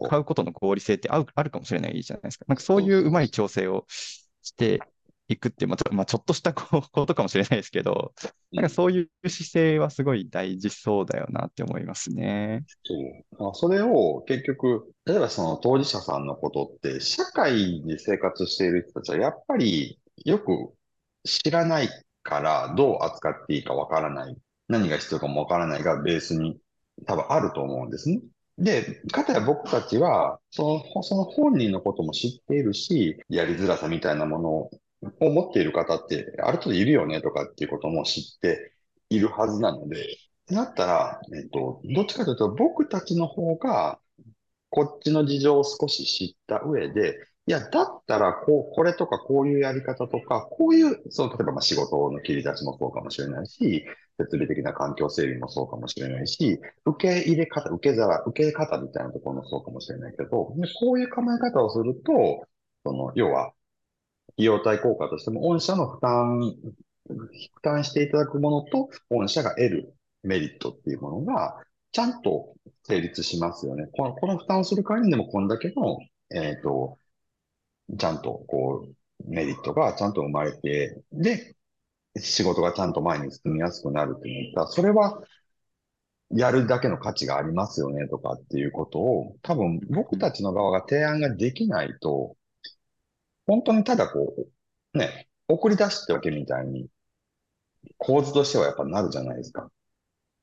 B: 買うことの合理性ってあるかもしれないじゃないですか。なんかそういううまい調整をしていくって、まあ、まあ、ちょっとしたことかもしれないですけど、なんかそういう姿勢はすごい大事そうだよなって思いますね。
A: そう。それを結局、例えばその当事者さんのことって、社会で生活している人たちはやっぱりよく知らないからどう扱っていいかわからない。何が必要かもわからないがベースに多分あると思うんですね。で、かたや僕たちは、その、その本人のことも知っているし、やりづらさみたいなものを持っている方ってある程度いるよねとかっていうことも知っているはずなので、なったら、えっと、どっちかというと僕たちの方がこっちの事情を少し知った上で、いや、だったら、こう、これとかこういうやり方とか、こういう、そう、例えばまあ仕事の切り出しもそうかもしれないし、設備的な環境整備もそうかもしれないし、受け入れ方、受け皿、受け方みたいなところもそうかもしれないけど、こういう考え方をすると、その、要は、費用対効果としても、御社の負担、負担していただくものと、御社が得るメリットっていうものが、ちゃんと成立しますよね。この、この負担をする代わりでも、こんだけの、えっ、ー、と、ちゃんとこう、メリットがちゃんと生まれて、で、仕事がちゃんと前に進みやすくなるっていったら、それは、やるだけの価値がありますよねとかっていうことを、多分僕たちの側が提案ができないと、本当にただこう、ね、送り出しておけみたいに、構図としてはやっぱなるじゃないですか。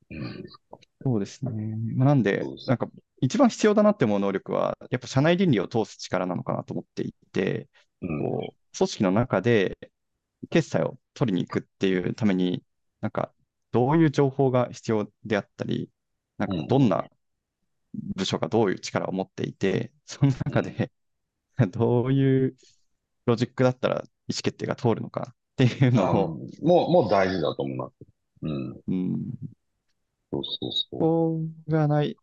B: うん、そうですね。まあ、なんで、なんか一番必要だなって思う能力は、やっぱ社内倫理を通す力なのかなと思っていて、うん、こう組織の中で決済を取りに行くっていうために、なんかどういう情報が必要であったり、なんかどんな部署がどういう力を持っていて、その中でどういうロジックだったら意思決定が通るのかっていうのを。
A: もう、もう大事だと思います。うん。
B: うん。
A: そうそうそ
B: う。ここがない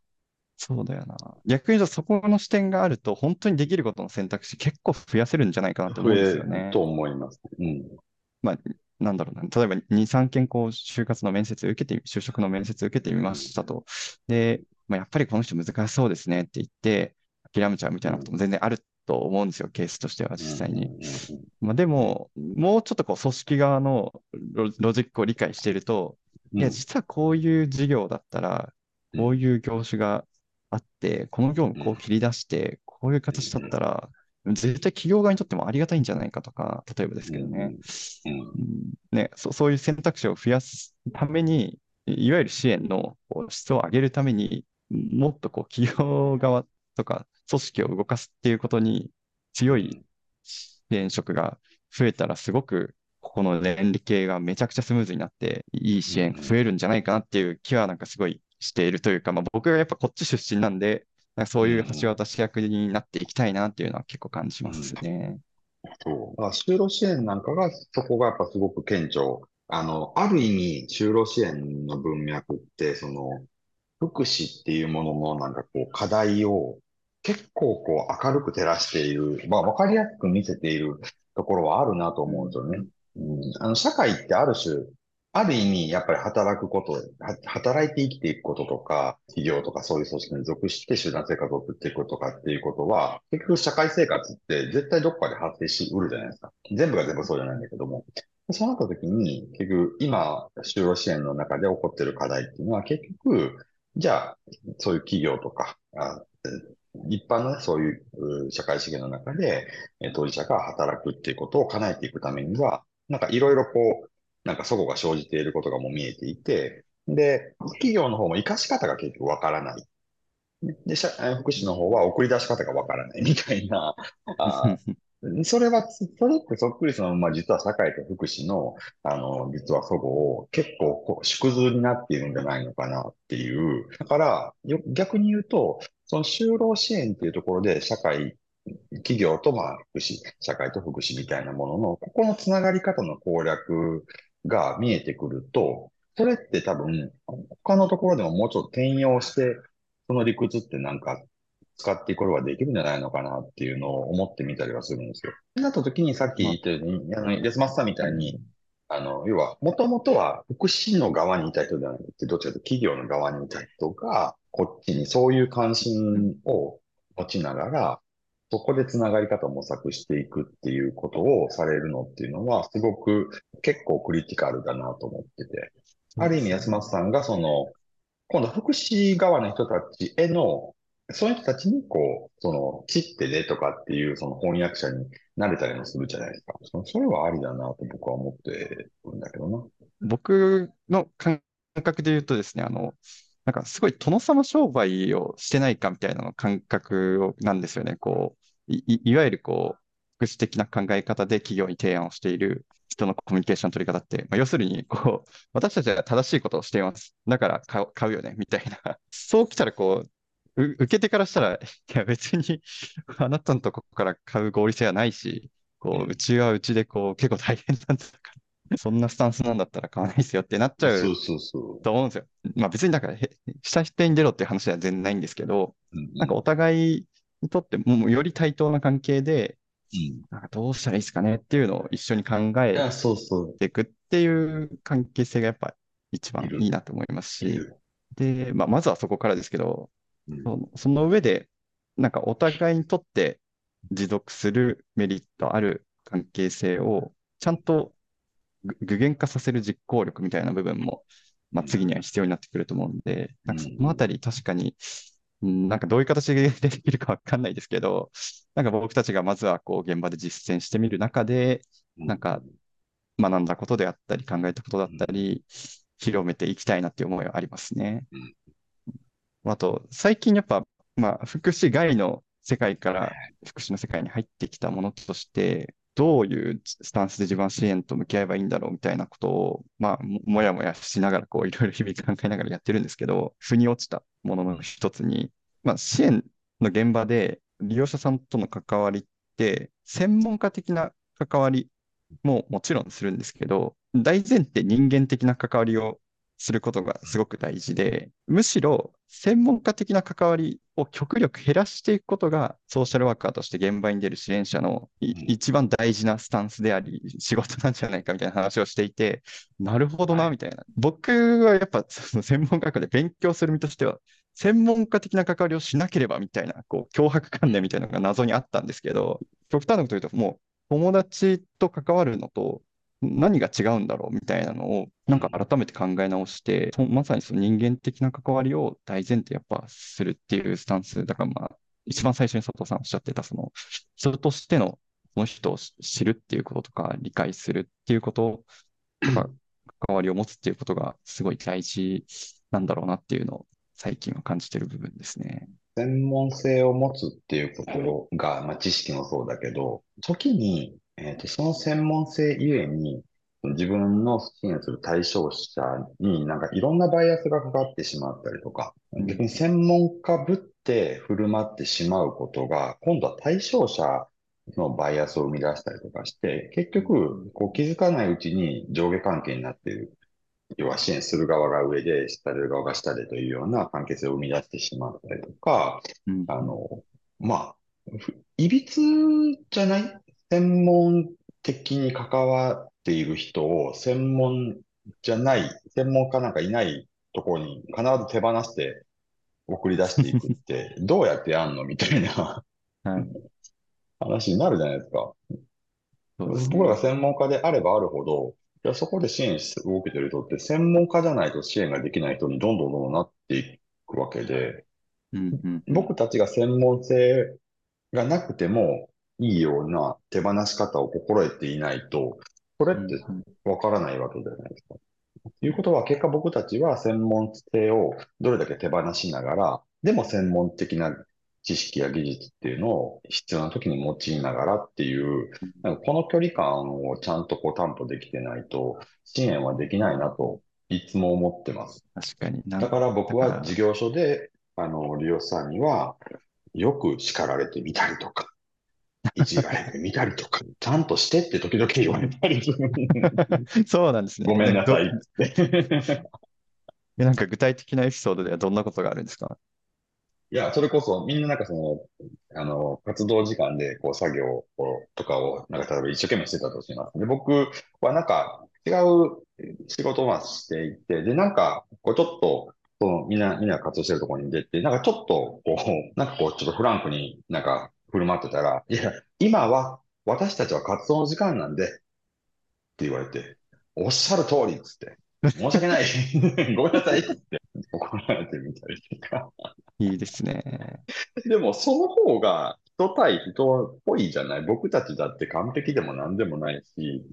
B: そうだよな。逆に言うと、そこの視点があると、本当にできることの選択肢結構増やせるんじゃないかなと思うんですよね。
A: と思います。うん。
B: まあ、なんだろうな。例えば2、3件こう、就活の面接受けて、就職の面接受けてみましたと。で、まあ、やっぱりこの人難しそうですねって言って、諦めちゃうみたいなことも全然あると思うんですよ、ケースとしては実際に。まあ、でも、もうちょっとこう組織側のロジックを理解していると、いや、実はこういう事業だったら、こういう業種があって、この業務こう切り出して、こういう形だったら、絶対企業側にとってもありがたいんじゃないかとか、例えばですけどね。ねそそういう選択肢を増やすために、いわゆる支援の質を上げるために、もっとこう企業側とか組織を動かすっていうことに強い支援職が増えたら、すごくここの連携がめちゃくちゃスムーズになって、いい支援増えるんじゃないかなっていう気はなんかすごいしているというか、まあ、僕がやっぱこっち出身なんで、なんかそういう橋渡し役になっていきたいなっていうのは結構感じますね。
A: そう。就労支援なんかが、そこがやっぱすごく顕著。あの、ある意味、就労支援の文脈って、その、福祉っていうもののなんかこう課題を結構こう明るく照らしている、まあわかりやすく見せているところはあるなと思うんですよね。うん、あの社会ってある種ある意味、やっぱり働くこと、働いて生きていくこととか、企業とかそういう組織に属して集団生活を送っていくこととかっていうことは、結局社会生活って絶対どっかで発生しうるじゃないですか。全部が全部そうじゃないんだけども。そうなった時に、結局今、就労支援の中で起こっている課題っていうのは、結局、じゃあ、そういう企業とか、一般の、ね、そういう社会資源の中で、当事者が働くっていうことを叶えていくためには、なんかいろいろこう、なんかそこが生じていることがもう見えていて、で、企業の方も生かし方が結局わからない。で、福祉の方は送り出し方がわからないみたいな、あ それは、それってそっくりその、まあ、実は社会と福祉の、あの、実はそごを結構縮図になっているんじゃないのかなっていう。だから、逆に言うと、その就労支援っていうところで社会企業とまあ福祉、社会と福祉みたいなものの、ここのつながり方の攻略が見えてくると、それって多分、他のところでももうちょっと転用して、その理屈ってなんか使っていくことができるんじゃないのかなっていうのを思ってみたりはするんですよ。なった時にさっき言ったように、あの、安松さんみたいに、あの、要は、もともとは福祉の側にいた人ではなくて、どっちかというと企業の側にいた人が、こっちにそういう関心を持ちながら、そこでつながり方を模索していくっていうことをされるのっていうのは、すごく結構クリティカルだなと思ってて、ある意味安松さんがその、今度福祉側の人たちへの、そういう人たちにこう、その、知ってねとかっていうその翻訳者になれたりもするじゃないですか。それはありだなと僕は思ってるんだけどな。
B: 僕の感覚で言うとですね、あの、なんかすごい殿様商売をしてないかみたいなの感覚をなんですよね。こう、いいわゆるこう、福祉的な考え方で企業に提案をしている人のコミュニケーションの取り方って、まあ、要するに、こう、私たちは正しいことをしています。だから買う買うよね、みたいな。そう来たら、こう、受け手からしたら、いや別に あなたのとこから買う合理性はないし、こう、うちはうちでこう、結構大変なんだから、そんなスタンスなんだったら買わないですよってなっちゃうと思うんですよ。まあ別にだから、下手に出ろっていう話は全然ないんですけど、なんかお互いにとってもより対等な関係で、なんかどうしたらいいですかねっていうのを一緒に考えていくっていう関係性がやっぱ一番いいなと思いますし、で、まあ、まずはそこからですけど、うん、その上で、なんかお互いにとって持続するメリットある関係性をちゃんと具現化させる実行力みたいな部分も、まあ、次には必要になってくると思うんで、なんかそのあたり確かになんかどういう形でできるかわかんないですけど、なんか僕たちがまずはこう現場で実践してみる中で、なんか学んだことであったり、考えたことだったり、広めていきたいなっていう思いはありますね。あと、最近やっぱ、まあ、福祉外の世界から福祉の世界に入ってきたものとして、どういうスタンスで自分は支援と向き合えばいいんだろうみたいなことを、まあ、もやもやしながら、こう、いろいろ日々考えながらやってるんですけど、腑に落ちたものの一つに、まあ、支援の現場で利用者さんとの関わりって、専門家的な関わりももちろんするんですけど、大前提人間的な関わりをすることがすごく大事で、むしろ専門家的な関わりを極力減らしていくことが、ソーシャルワーカーとして現場に出る支援者の一番大事なスタンスであり、仕事なんじゃないかみたいな話をしていて、なるほどな、みたいな。僕はやっぱその専門学校で勉強する身としては、専門家的な関わりをしなければみたいな、こう、脅迫観念みたいなのが謎にあったんですけど、極端なこと言うと、もう友達と関わるのと何が違うんだろうみたいなのを、なんか改めて考え直して、まさにその人間的な関わりを大前提やっぱするっていうスタンス、だからまあ、一番最初に佐藤さんおっしゃってた、その、人としてのその人を知るっていうこととか、理解するっていうこととか、関わりを持つっていうことがすごい大事なんだろうなっていうのを最近は感じてる部分ですね。
A: 専門性を持つっていうことが、まあ、知識もそうだけど、時にえっと、その専門性ゆえに、自分の支援する対象者になんかいろんなバイアスがかかってしまったりとか、逆に専門家ぶって振る舞ってしまうことが、今度は対象者のバイアスを生み出したりとかして、結局、こう気づかないうちに上下関係になっている。要は支援する側が上で、される側が下でというような関係性を生み出してしまったりとか、うん、あの、まあ、いびつじゃない専門的に関わっている人を専門じゃない、専門家なんかいないところに必ず手放して送り出していくって、どうやってやんのみたいな。話になるじゃないですか。僕らが専門家であればあるほど、いやそこで支援し動けてる人って専門家じゃないと支援ができない人にどんどんどんどんなっていくわけで、僕たちが専門性がなくても、いいような手放し方を心得ていないと、それってわからないわけじゃないですか。ということは、結果僕たちは専門性をどれだけ手放しながら、でも専門的な知識や技術っていうのを必要な時に用いながらっていう、なんかこの距離感をちゃんとこう担保できてないと、支援はできないなといつも思ってます。
B: 確かに。
A: だから僕は事業所で、あの、利用者さんには、よく叱られてみたりとか、いじられてみたりとか、ちゃんとしてって時々言われたり。
B: そうなんですね。
A: ごめんなさいって。
B: なんか具体的なエピソードではどんなことがあるんですか？
A: いや、それこそみんななんかその、あの、活動時間でこう作業をとかを、なんか例えば一生懸命してたとします。で、僕はなんか違う仕事をしていて、で、なんか、こうちょっと、そのみんな、みんな活動してるところに出て、なんかちょっと、こう、なんかこう、ちょっとフランクになんか振る舞ってたら、いや、今は私たちは活動の時間なんで、って言われて、おっしゃる通りっつって、申し訳ない。ごめんなさいって怒られてみたりとか。
B: いいですね。
A: でも、その方が人対人っぽいじゃない。僕たちだって完璧でも何でもないし、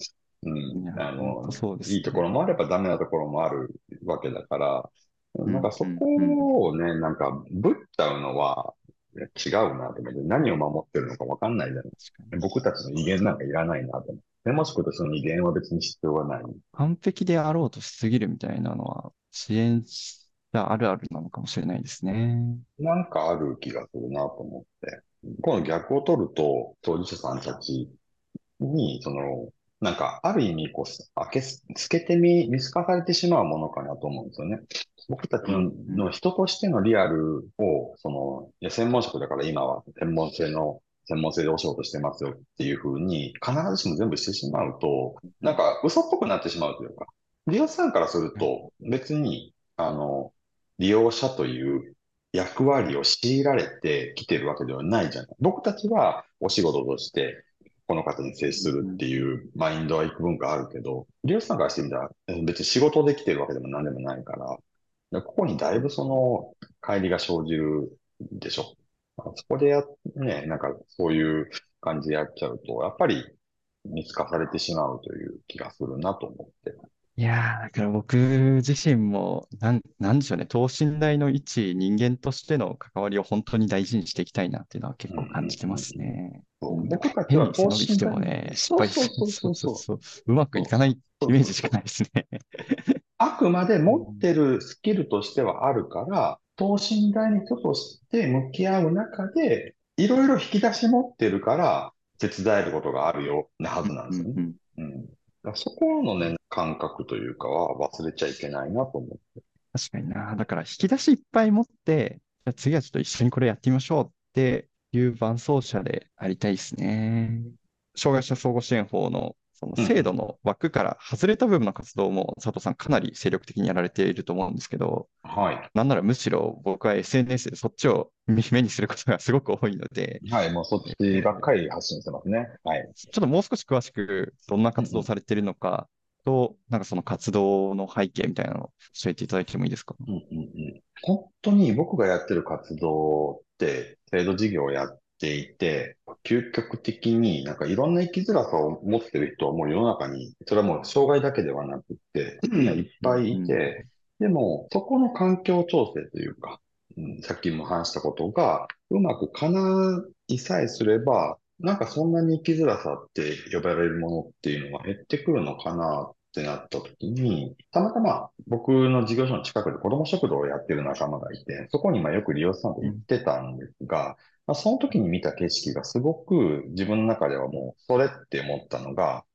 A: うん、あの、ね、いいところもあればダメなところもあるわけだから、なんかそこをね、なんかぶっちゃうのは、違うなと思って、何を守ってるのか分かんないじゃないですか。僕たちの威厳なんかいらないなと思って。もしくはその威厳は別に必要はない。
B: 完璧であろうとしすぎるみたいなのは、支援者あるあるなのかもしれないですね。
A: なんかある気がするなと思って。この逆を取ると、当事者さんたちに、その、なんか、ある意味、こう、開け、透けて見、見透かされてしまうものかなと思うんですよね。僕たちの人としてのリアルを、その、いや、専門職だから今は専門性の、専門性でお仕事してますよっていうふうに、必ずしも全部してしまうと、なんか嘘っぽくなってしまうというか、利用者さんからすると、別に、あの、利用者という役割を強いられてきてるわけではないじゃない。僕たちはお仕事として、この方に接するっていうマインドは幾分かあるけど、利用者さんからしてみたら、別に仕事できてるわけでも何でもないから、ここにだいぶその乖離が生じるでしょ。そこでや、ね、なんかそういう感じでやっちゃうと、やっぱり見透かされてしまうという気がするなと思って。
B: いやー、だから僕自身も、なん、なんでしょうね、等身大の一人間としての関わりを本当に大事にしていきたいなっていうのは結構感じてますね。
A: 僕たちは
B: 等身大してもね、失敗する。そうそうそう。うまくいかないイメージしかないですね。
A: あくまで持ってるスキルとしてはあるから、等身大の人として向き合う中で、いろいろ引き出し持ってるから、手伝えることがあるよなはずなんですよね。うん、うん、そこのね、感覚というかは忘れちゃいけないなと思って。
B: 確かにな。だから引き出しいっぱい持って、じゃ次はちょっと一緒にこれやってみましょうっていう伴走者でありたいですね。障害者相互支援法のその制度の枠から外れた部分の活動も佐藤さんかなり精力的にやられていると思うんですけど、
A: はい。
B: なんならむしろ僕は SNS でそっちを目にすることがすごく多いので、
A: はい、もうそっちばっかり発信してますね。はい。
B: ちょっともう少し詳しくどんな活動されているのかと、なんかその活動の背景みたいなのを教えていただいてもいいですか、
A: うんうんうん、本当に僕がやってる活動って、制度事業をやっていて、究極的になんかいろんな生きづらさを持ってる人はもう世の中に、それはもう障害だけではなくて、いっぱいいて、でもそこの環境調整というか、うん、さっきも話したことがうまく叶いさえすれば、なんかそんなに生きづらさって呼ばれるものっていうのが減ってくるのかなってなった時に、たまたま僕の事業所の近くで子供食堂をやってる仲間がいて、そこにまあよく利用さんと行ってたんですが、まあ、その時に見た景色がすごく自分の中ではもうそれって思ったのが、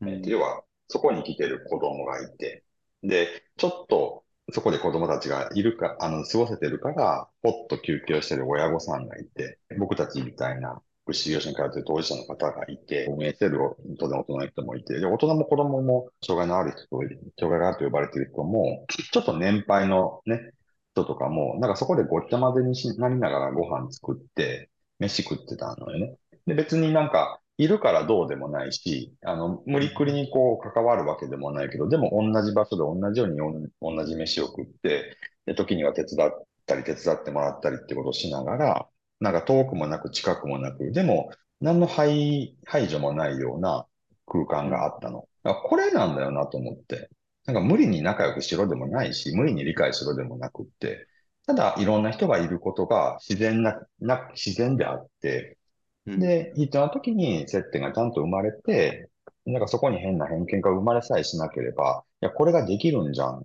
A: うん、要はそこに来てる子供がいて、で、ちょっとそこで子供たちがいるか、あの、過ごせてるから、ぽっと休憩をしてる親御さんがいて、僕たちみたいな福祉業者に通っている当事者の方がいて、運営してる当然大人の人もいて、で、大人も子供も障害のある人と、障害があると呼ばれている人も、ちょっと年配のね、人とかも、なんかそこでごっちゃ混ぜになりながらご飯作って、飯食ってたのよね。で、別になんか、いるからどうでもないし、あの、無理くりにこう関わるわけでもないけど、でも同じ場所で同じように同じ飯を食って、で、時には手伝ったり手伝ってもらったりってことをしながら、なんか遠くもなく近くもなく、でも何の排排除もないような空間があったの。これなんだよなと思って。なんか無理に仲良くしろでもないし、無理に理解しろでもなくって、ただいろんな人がいることが自然な、な、自然であって、で、必要な時に接点がちゃんと生まれて、なんかそこに変な偏見が生まれさえしなければ、いや、これができるんじゃん。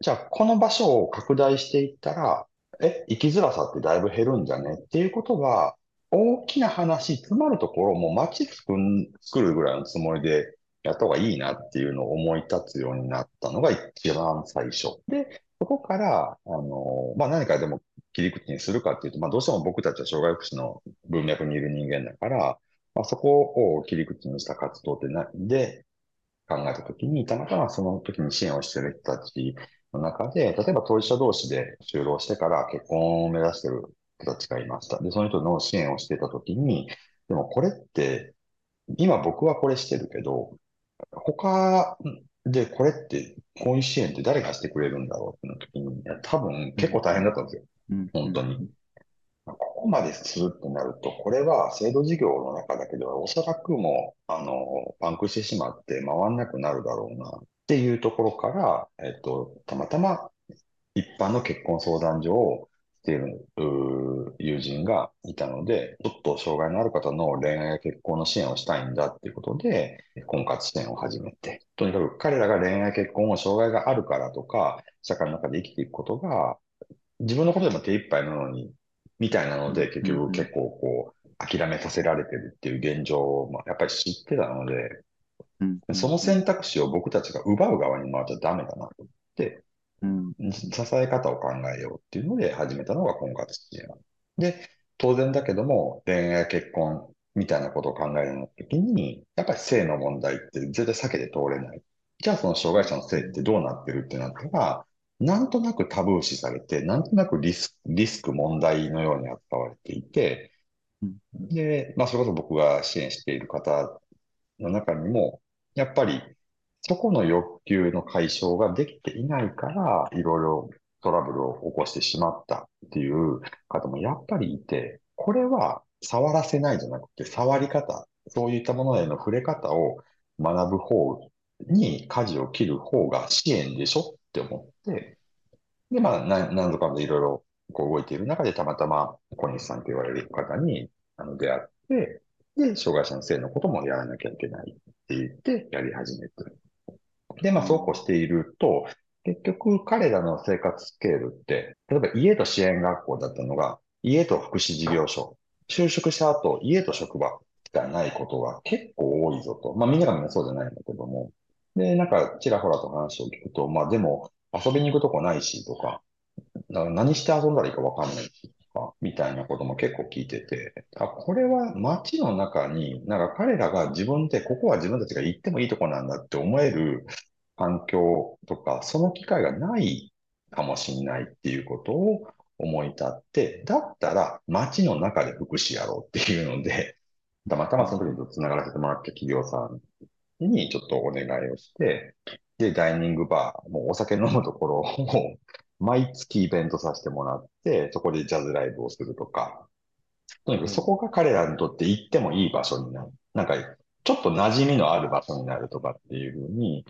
A: じゃあ、この場所を拡大していったら、え、生きづらさってだいぶ減るんじゃね？っていうことが、大きな話、詰まるところも街作るぐらいのつもりでやった方がいいなっていうのを思い立つようになったのが一番最初。で、そこから、あの、まあ、何かでも切り口にするかっていうと、まあ、どうしても僕たちは障害福祉の文脈にいる人間だから、まあ、そこを切り口にした活動ってな、で考えたときに、たまたまその時に支援をしてる人たちの中で、例えば当事者同士で就労してから結婚を目指している人たちがいました。で、その人の支援をしていたときに、でもこれって、今僕はこれしてるけど、他で、これって、こういう支援って誰がしてくれるんだろうっての時に、多分結構大変だったんですよ。うん、本当に。ここまでするってなると、これは制度事業の中だけではおそらくもう、あの、パンクしてしまって回んなくなるだろうなっていうところから、えっと、たまたま一般の結婚相談所をしている友人がいたので、ちょっと障害のある方の恋愛や結婚の支援をしたいんだっていうことで、婚活支援を始めて、とにかく彼らが恋愛結婚を障害があるからとか、社会の中で生きていくことが、自分のことでも手一杯なのに、みたいなので、結局結構こう、諦めさせられてるっていう現状を、まあ、やっぱり知ってたので、その選択肢を僕たちが奪う側に回っちゃダメだなと思って、うん、支え方を考えようっていうので始めたのが婚活支援。で、当然だけども、恋愛結婚みたいなことを考えるの時に、やっぱり性の問題って絶対避けて通れない。じゃあその障害者の性ってどうなってるってなったら、なんとなくタブー視されて、なんとなくリスリスク問題のように扱われていて、で、まあ、それこそ僕が支援している方の中にも、やっぱりそこの欲求の解消ができていないから、いろいろトラブルを起こしてしまったっていう方もやっぱりいて、これは触らせないじゃなくて、触り方、そういったものへの触れ方を学ぶ方に舵を切る方が支援でしょって思って、で、まあ、何度かでいろいろこう動いている中で、たまたま小西さんと言われる方にあの出会って、で、障害者の性のこともやらなきゃいけない。って言ってやり始めてる。で、まあ、そうこうしていると、結局彼らの生活スケールって、例えば家と支援学校だったのが、家と福祉事業所、就職した後、家と職場がないことが結構多いぞと。まあみんながみんなそうじゃないんだけども、で、なんか、ちらほらと話を聞くと、まあでも、遊びに行くとこないしとか、だから何して遊んだらいいかわかんないしとか、みたいなことも結構聞いてて、あ、これは街の中に、なんか彼らが自分で、ここは自分たちが行ってもいいとこなんだって思える環境とか、その機会がないかもしれないっていうことを思い立って、だったら街の中で福祉やろうっていうので、たまたまその時に繋がらせてもらった企業さんにちょっとお願いをして、で、ダイニングバー、もうお酒飲むところを毎月イベントさせてもらって、そこでジャズライブをするとか、とにかくそこが彼らにとって行ってもいい場所になる。なんか、ちょっと馴染みのある場所になるとかっていうふうに、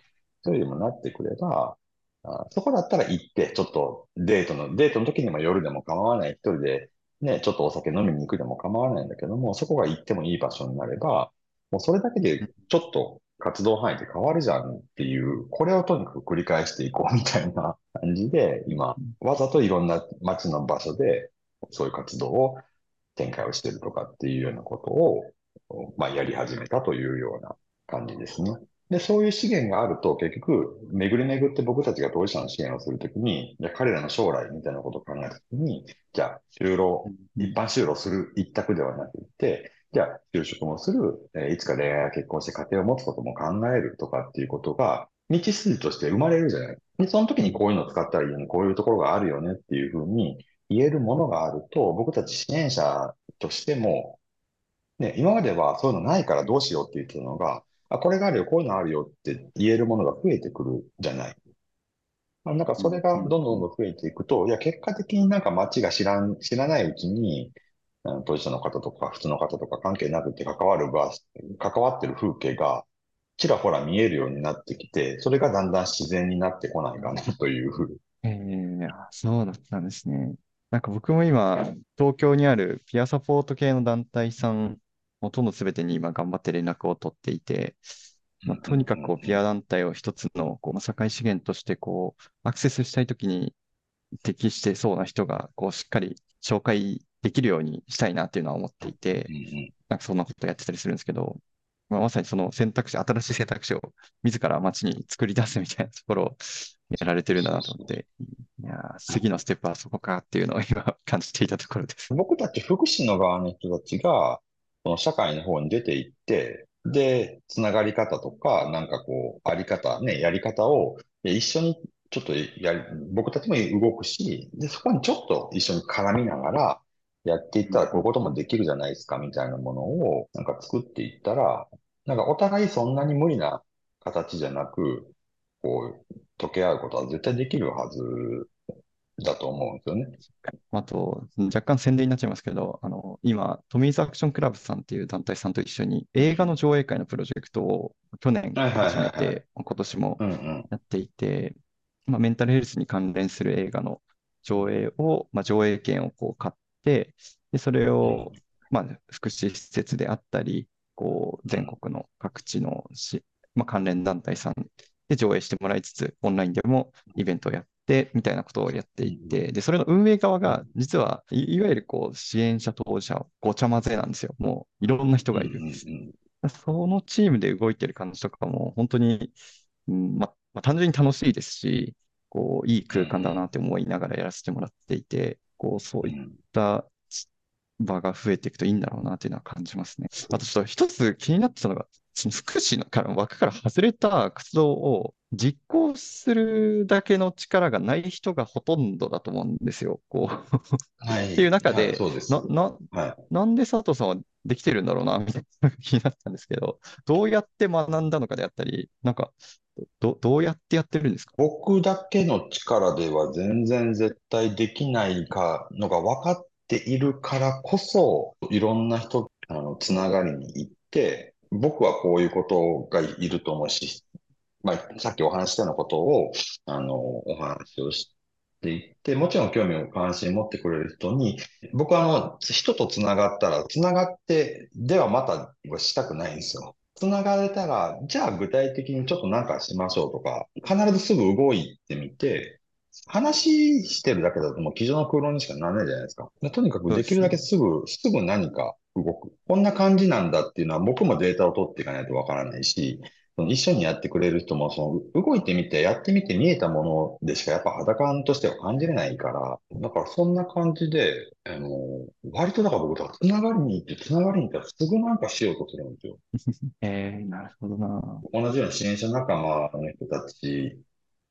A: そういうにもなってくれば、あそこだったら行って、ちょっとデートの、デートの時にも夜でも構わない、一人でね、ちょっとお酒飲みに行くでも構わないんだけども、そこが行ってもいい場所になれば、もうそれだけでちょっと活動範囲って変わるじゃんっていう、これをとにかく繰り返していこうみたいな感じで、今、わざといろんな街の場所で、そういう活動を展開をしてるとかっていうようなことを、まあ、やり始めたというような感じですね。で、そういう資源があると、結局、巡り巡って僕たちが当事者の支援をするときに、じゃ彼らの将来みたいなことを考えたときに、じゃあ、就労、一般就労する一択ではなくて、じゃあ、就職もする、え、いつか恋愛や結婚して家庭を持つことも考えるとかっていうことが、道筋として生まれるじゃない。で、その時にこういうのを使ったらいいよね、こういうところがあるよねっていうふうに言えるものがあると、僕たち支援者としても、ね、今まではそういうのないからどうしようって言ってたのが、あ、これがあるよ、こういうのあるよって言えるものが増えてくるじゃない。なんかそれがどんどんどんどん増えていくと、いや、結果的になんか街が知らん、知らないうちに、当事者の方とか普通の方とか関係なくて関わる場、関わってる風景がちらほら見えるようになってきて、それがだんだん自然になってこないかなというふう。
B: ええー、そうだったんですね。なんか僕も今、東京にあるピアサポート系の団体さんほとんど全てに今頑張って連絡を取っていて、まあ、とにかくこうピア団体を一つのこう、社会資源としてこうアクセスしたいときに適してそうな人がこうしっかり紹介できるようにしたいなっていうのは思っていて、なんかそんなことやってたりするんですけど、まあ、まさにその選択肢、新しい選択肢を自ら街に作り出すみたいなところを やられてるんだなと思って、いや次のステップはそこかっていうのを今感じていたところです。
A: 僕たち福祉の側の人たちが、この社会の方に出ていって、で、つながり方とか、なんかこう、あり方、ね、やり方を一緒にちょっとやり、僕たちも動くし、で、そこにちょっと一緒に絡みながらやっていったらこういうこともできるじゃないですかみたいなものをなんか作っていったら、なんかお互いそんなに無理な形じゃなく、こう、溶け合うことは絶対できるはずだと思うんですよね。
B: あと、若干宣伝になっちゃいますけど、あの、今、トミーズアクションクラブさんっていう団体さんと一緒に映画の上映会のプロジェクトを去年始めて、今年もやっていて、まあ、メンタルヘルスに関連する映画の上映を、まあ、上映権をこう買って、で、それを、まあ、福祉施設であったり、こう、全国の各地のし、まあ、関連団体さんで上映してもらいつつ、オンラインでもイベントをやっ、みたいなことをやっていて、で、それの運営側が、実はいわゆるこう支援者、当事者、ごちゃ混ぜなんですよ。もういろんな人がいる。そのチームで動いてる感じとかも、本当に、うんままあ、単純に楽しいですし、こう、いい空間だなって思いながらやらせてもらっていて、こう、そういった場が増えていくといいんだろうなっていうのは感じますね。あとちょっと一つ気になってたのが、その福祉のから枠から外れた活動を実行するだけの力がない人がほとんどだと思うんですよ。こう。はい、っていう中で、はい、なな、はい、なんで佐藤さんはできてるんだろうな、みたいな気になったんですけど、どうやって学んだのかであったり、なんか、どどうやってやってるんですか？
A: 僕だけの力では全然絶対できないかのが分かっているからこそ、いろんな人、あの、つながりに行って、僕はこういうことがいると思うし、まあ、さっきお話したようなことを、あの、お話をしていって、もちろん興味を関心持ってくれる人に、僕はあの、人と繋がったら、繋がってではまたしたくないんですよ。繋がれたら、じゃあ具体的にちょっとなんかしましょうとか、必ずすぐ動いてみて、話してるだけだともう机上の空論にしかならないじゃないですか。とにかくできるだけすぐ、すぐ何か動く。こんな感じなんだっていうのは僕もデータを取っていかないとわからないし、その一緒にやってくれる人も、その動いてみて、やってみて見えたものでしかやっぱ肌感としては感じれないから、だからそんな感じで、あの、割とだから僕はつながりに行って、つながりに行ったらすぐなんかしようとするんですよ。
B: え えー、なるほどな。
A: 同じような支援者仲間の人たち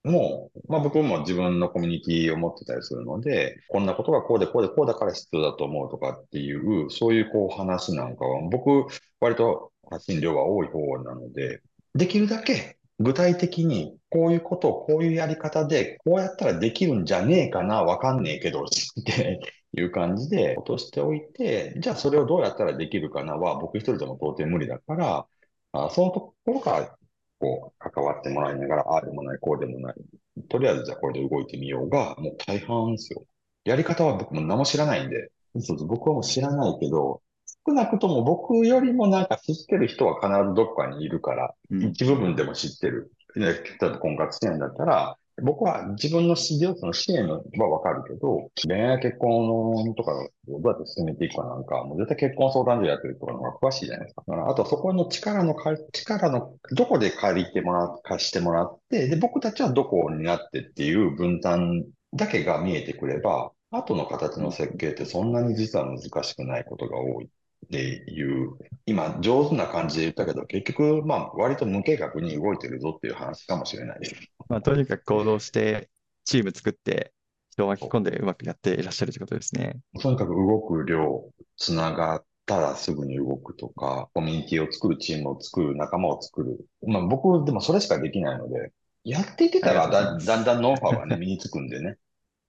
A: も、まあ僕も自分のコミュニティを持ってたりするので、こんなことがこうでこうでこうだから必要だと思うとかっていう、そういうこう話なんかは、僕、割と発信量が多い方なので、できるだけ具体的にこういうことをこういうやり方で、こうやったらできるんじゃねえかな、わかんねえけど、って いう感じで落としておいて、じゃあそれをどうやったらできるかなは僕一人でも到底無理だから、あそのところからこう関わってもらいながら、ああでもない、こうでもない。とりあえずじゃあこれで動いてみようが、もう大半ですよ。やり方は僕も何も知らないんで、そうそう僕はもう知らないけど、少なくとも僕よりもなんか知ってる人は必ずどこかにいるから、うん、一部分でも知ってる。例えば婚活支援だったら、僕は自分の事業の支援はわかるけど、恋愛結婚とかどうやって進めていくかなんか、もう絶対結婚相談所やってるとかの方が詳しいじゃないですか。だからあとはそこの力の、力の、どこで借りてもらう、貸してもらって、で、僕たちはどこになってっていう分担だけが見えてくれば、後の形の設計ってそんなに実は難しくないことが多いっていう、今上手な感じで言ったけど、結局、まあ、割と無計画に動いてるぞっていう話かもしれないです。
B: まあ、とにかく行動して、チーム作って、人を巻き込んでうまくやっていらっしゃるということですね。
A: とにかく動く量、つながったらすぐに動くとか、コミュニティを作る、チームを作る、仲間を作る。まあ、僕、でもそれしかできないので、やっていってたらだだんだんノウハウがね、身につくんでね。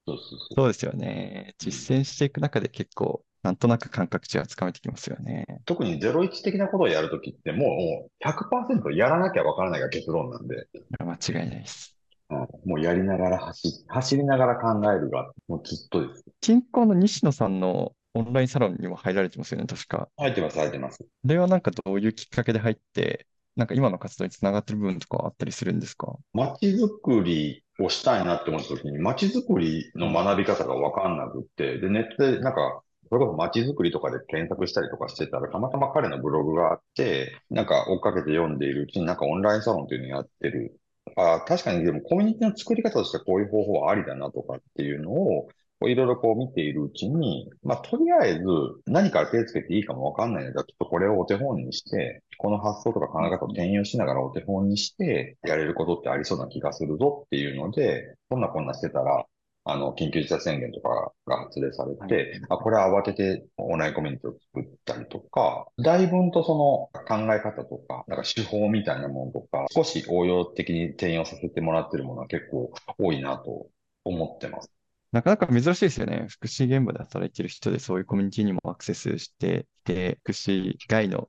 B: そうそうそう。そうですよね。実践していく中で結構、なんとなく感覚値はつかめてきますよね。
A: 特に01的なことをやるときってもう100%やらなきゃわからないが結論なんで。
B: 間違いないです。
A: うん、もうやりながら走、走りながら考えるが、もうずっとです。
B: 近郊の西野さんのオンラインサロンにも入られてますよね、確か。
A: 入ってます、入ってます。こ
B: れはなんかどういうきっかけで入って、なんか今の活動につながってる部分とかあったりするんですか？
A: 街づくりをしたいなって思った時に、街づくりの学び方がわかんなくって、で、ネットでなんかそれこそ街づくりとかで検索したりとかしてたら、たまたま彼のブログがあって、なんか追っかけて読んでいるうちになんかオンラインサロンっていうのやってる。あ確かにでもコミュニティの作り方としてこういう方法はありだなとかっていうのを、いろいろこう見ているうちに、まあ、とりあえず何から手つけていいかもわかんないので、ちょっとこれをお手本にして、この発想とか考え方を転用しながらお手本にして、やれることってありそうな気がするぞっていうので、こんなこんなしてたら、あの、緊急事態宣言とかが発令されて、あ、これは慌ててオンラインコミュニティを作ったりとか、だいぶんとその考え方とか、なんか手法みたいなものとか、少し応用的に転用させてもらってるものは結構多いなと思ってます。
B: なかなか珍しいですよね。福祉現場で働いてる人でそういうコミュニティにもアクセスしてで、福祉外の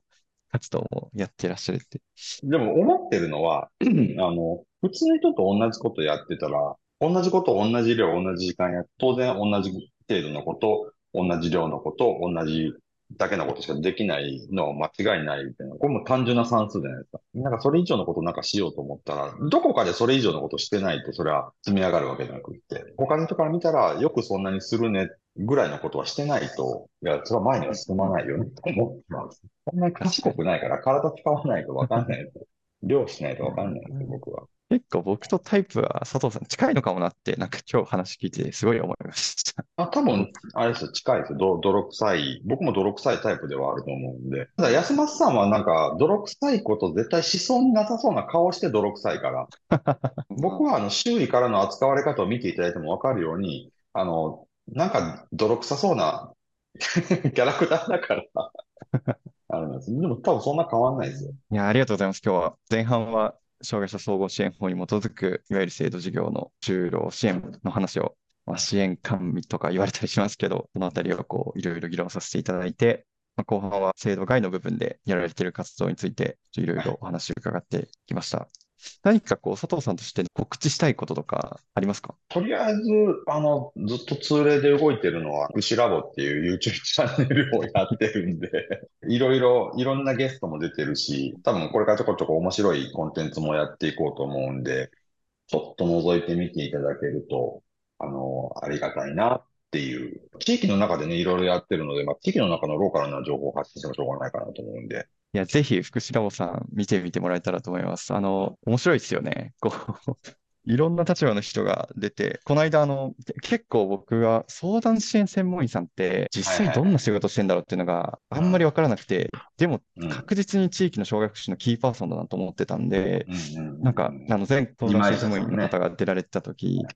B: 活動もやってらっしゃるって。
A: でも思ってるのは、あの、普通の人と同じことやってたら、同じことを同じ量、同じ時間や、当然同じ程度のこと、同じ量のこと、同じだけのことしかできないのは間違いないみたいな。これも単純な算数じゃないですか。なんかそれ以上のことなんかしようと思ったら、どこかでそれ以上のことしてないとそれは積み上がるわけじゃなくって、他の人から見たらよくそんなにするねぐらいのことはしてないと、いや、それは前には進まないよねと思ってます。そんなに賢くないから体使わないとわかんない。量しないとわかんないんですよ、僕は。
B: 結構僕とタイプは佐藤さん近いのかもなって、なんか今日話聞いてすごい思いました。
A: あ、多分、あれですよ、近いですよ。泥臭い。僕も泥臭いタイプではあると思うんで。ただ、安松さんはなんか、泥臭いこと絶対しそうになさそうな顔して泥臭いから。僕はあの、周囲からの扱われ方を見ていただいてもわかるように、あの、なんか泥臭そうな キャラクターだから あるんです。でも多分そんな変わんないですよ。
B: いや、ありがとうございます。今日は前半は障害者総合支援法に基づく、いわゆる制度事業の就労支援の話を、まあ、支援管理とか言われたりしますけど、そのあたりをこういろいろ議論させていただいて、まあ、後半は制度外の部分でやられている活動について、いろいろお話を伺ってきました。何かこう、佐藤さんとして告知したいこととかありますか？
A: とりあえず、あの、ずっと通例で動いてるのは、牛ラボっていう YouTube チャンネルをやってるんで いろいろ、いろんなゲストも出てるし、多分これからちょこちょこ面白いコンテンツもやっていこうと思うんで、ちょっと覗いてみていただけると、あの、ありがたいなっていう。地域の中でね、いろいろやってるので、まあ、地域の中のローカルな情報を発信してもしょうがないかなと思うんで、
B: いや、ぜひ、福祉ラボさん見てみてもらえたらと思います。あの、面白いですよね。こう、いろんな立場の人が出て、この間、あの、結構僕が相談支援専門員さんって、実際どんな仕事してんだろうっていうのがあんまりわからなくて、でも確実に地域の障害福祉のキーパーソンだなと思ってたんで、なんか、あの、全相談支援専門員の方が出られてた時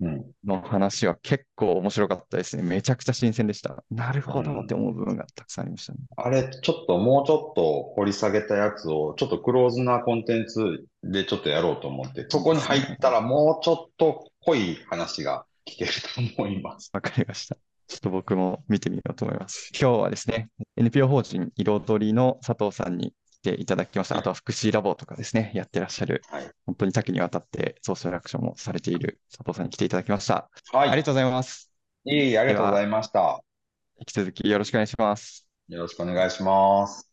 B: の話は結構面白かったですね。めちゃくちゃ新鮮でした。なるほどって思う部分がたくさんありましたね。
A: あれ、ちょっともうちょっと掘り下げたやつを、ちょっとクローズなコンテンツでちょっとやろうと思って、そこに入ったらもうちょっと濃い話が聞けると思います。
B: わかりました。ちょっと僕も見てみようと思います。今日はですね、NPO 法人彩りの佐藤さんに来ていただきました。あとは福祉ラボとかですね、やってらっしゃる、
A: はい
B: 本当に多岐にわたってソーシャルアクションもされている佐藤さんに来ていただきました。
A: はい。
B: ありがとうございます。
A: いえいえ、ありがとうございました。
B: 引き続きよろしくお願いします。
A: よろしくお願いします。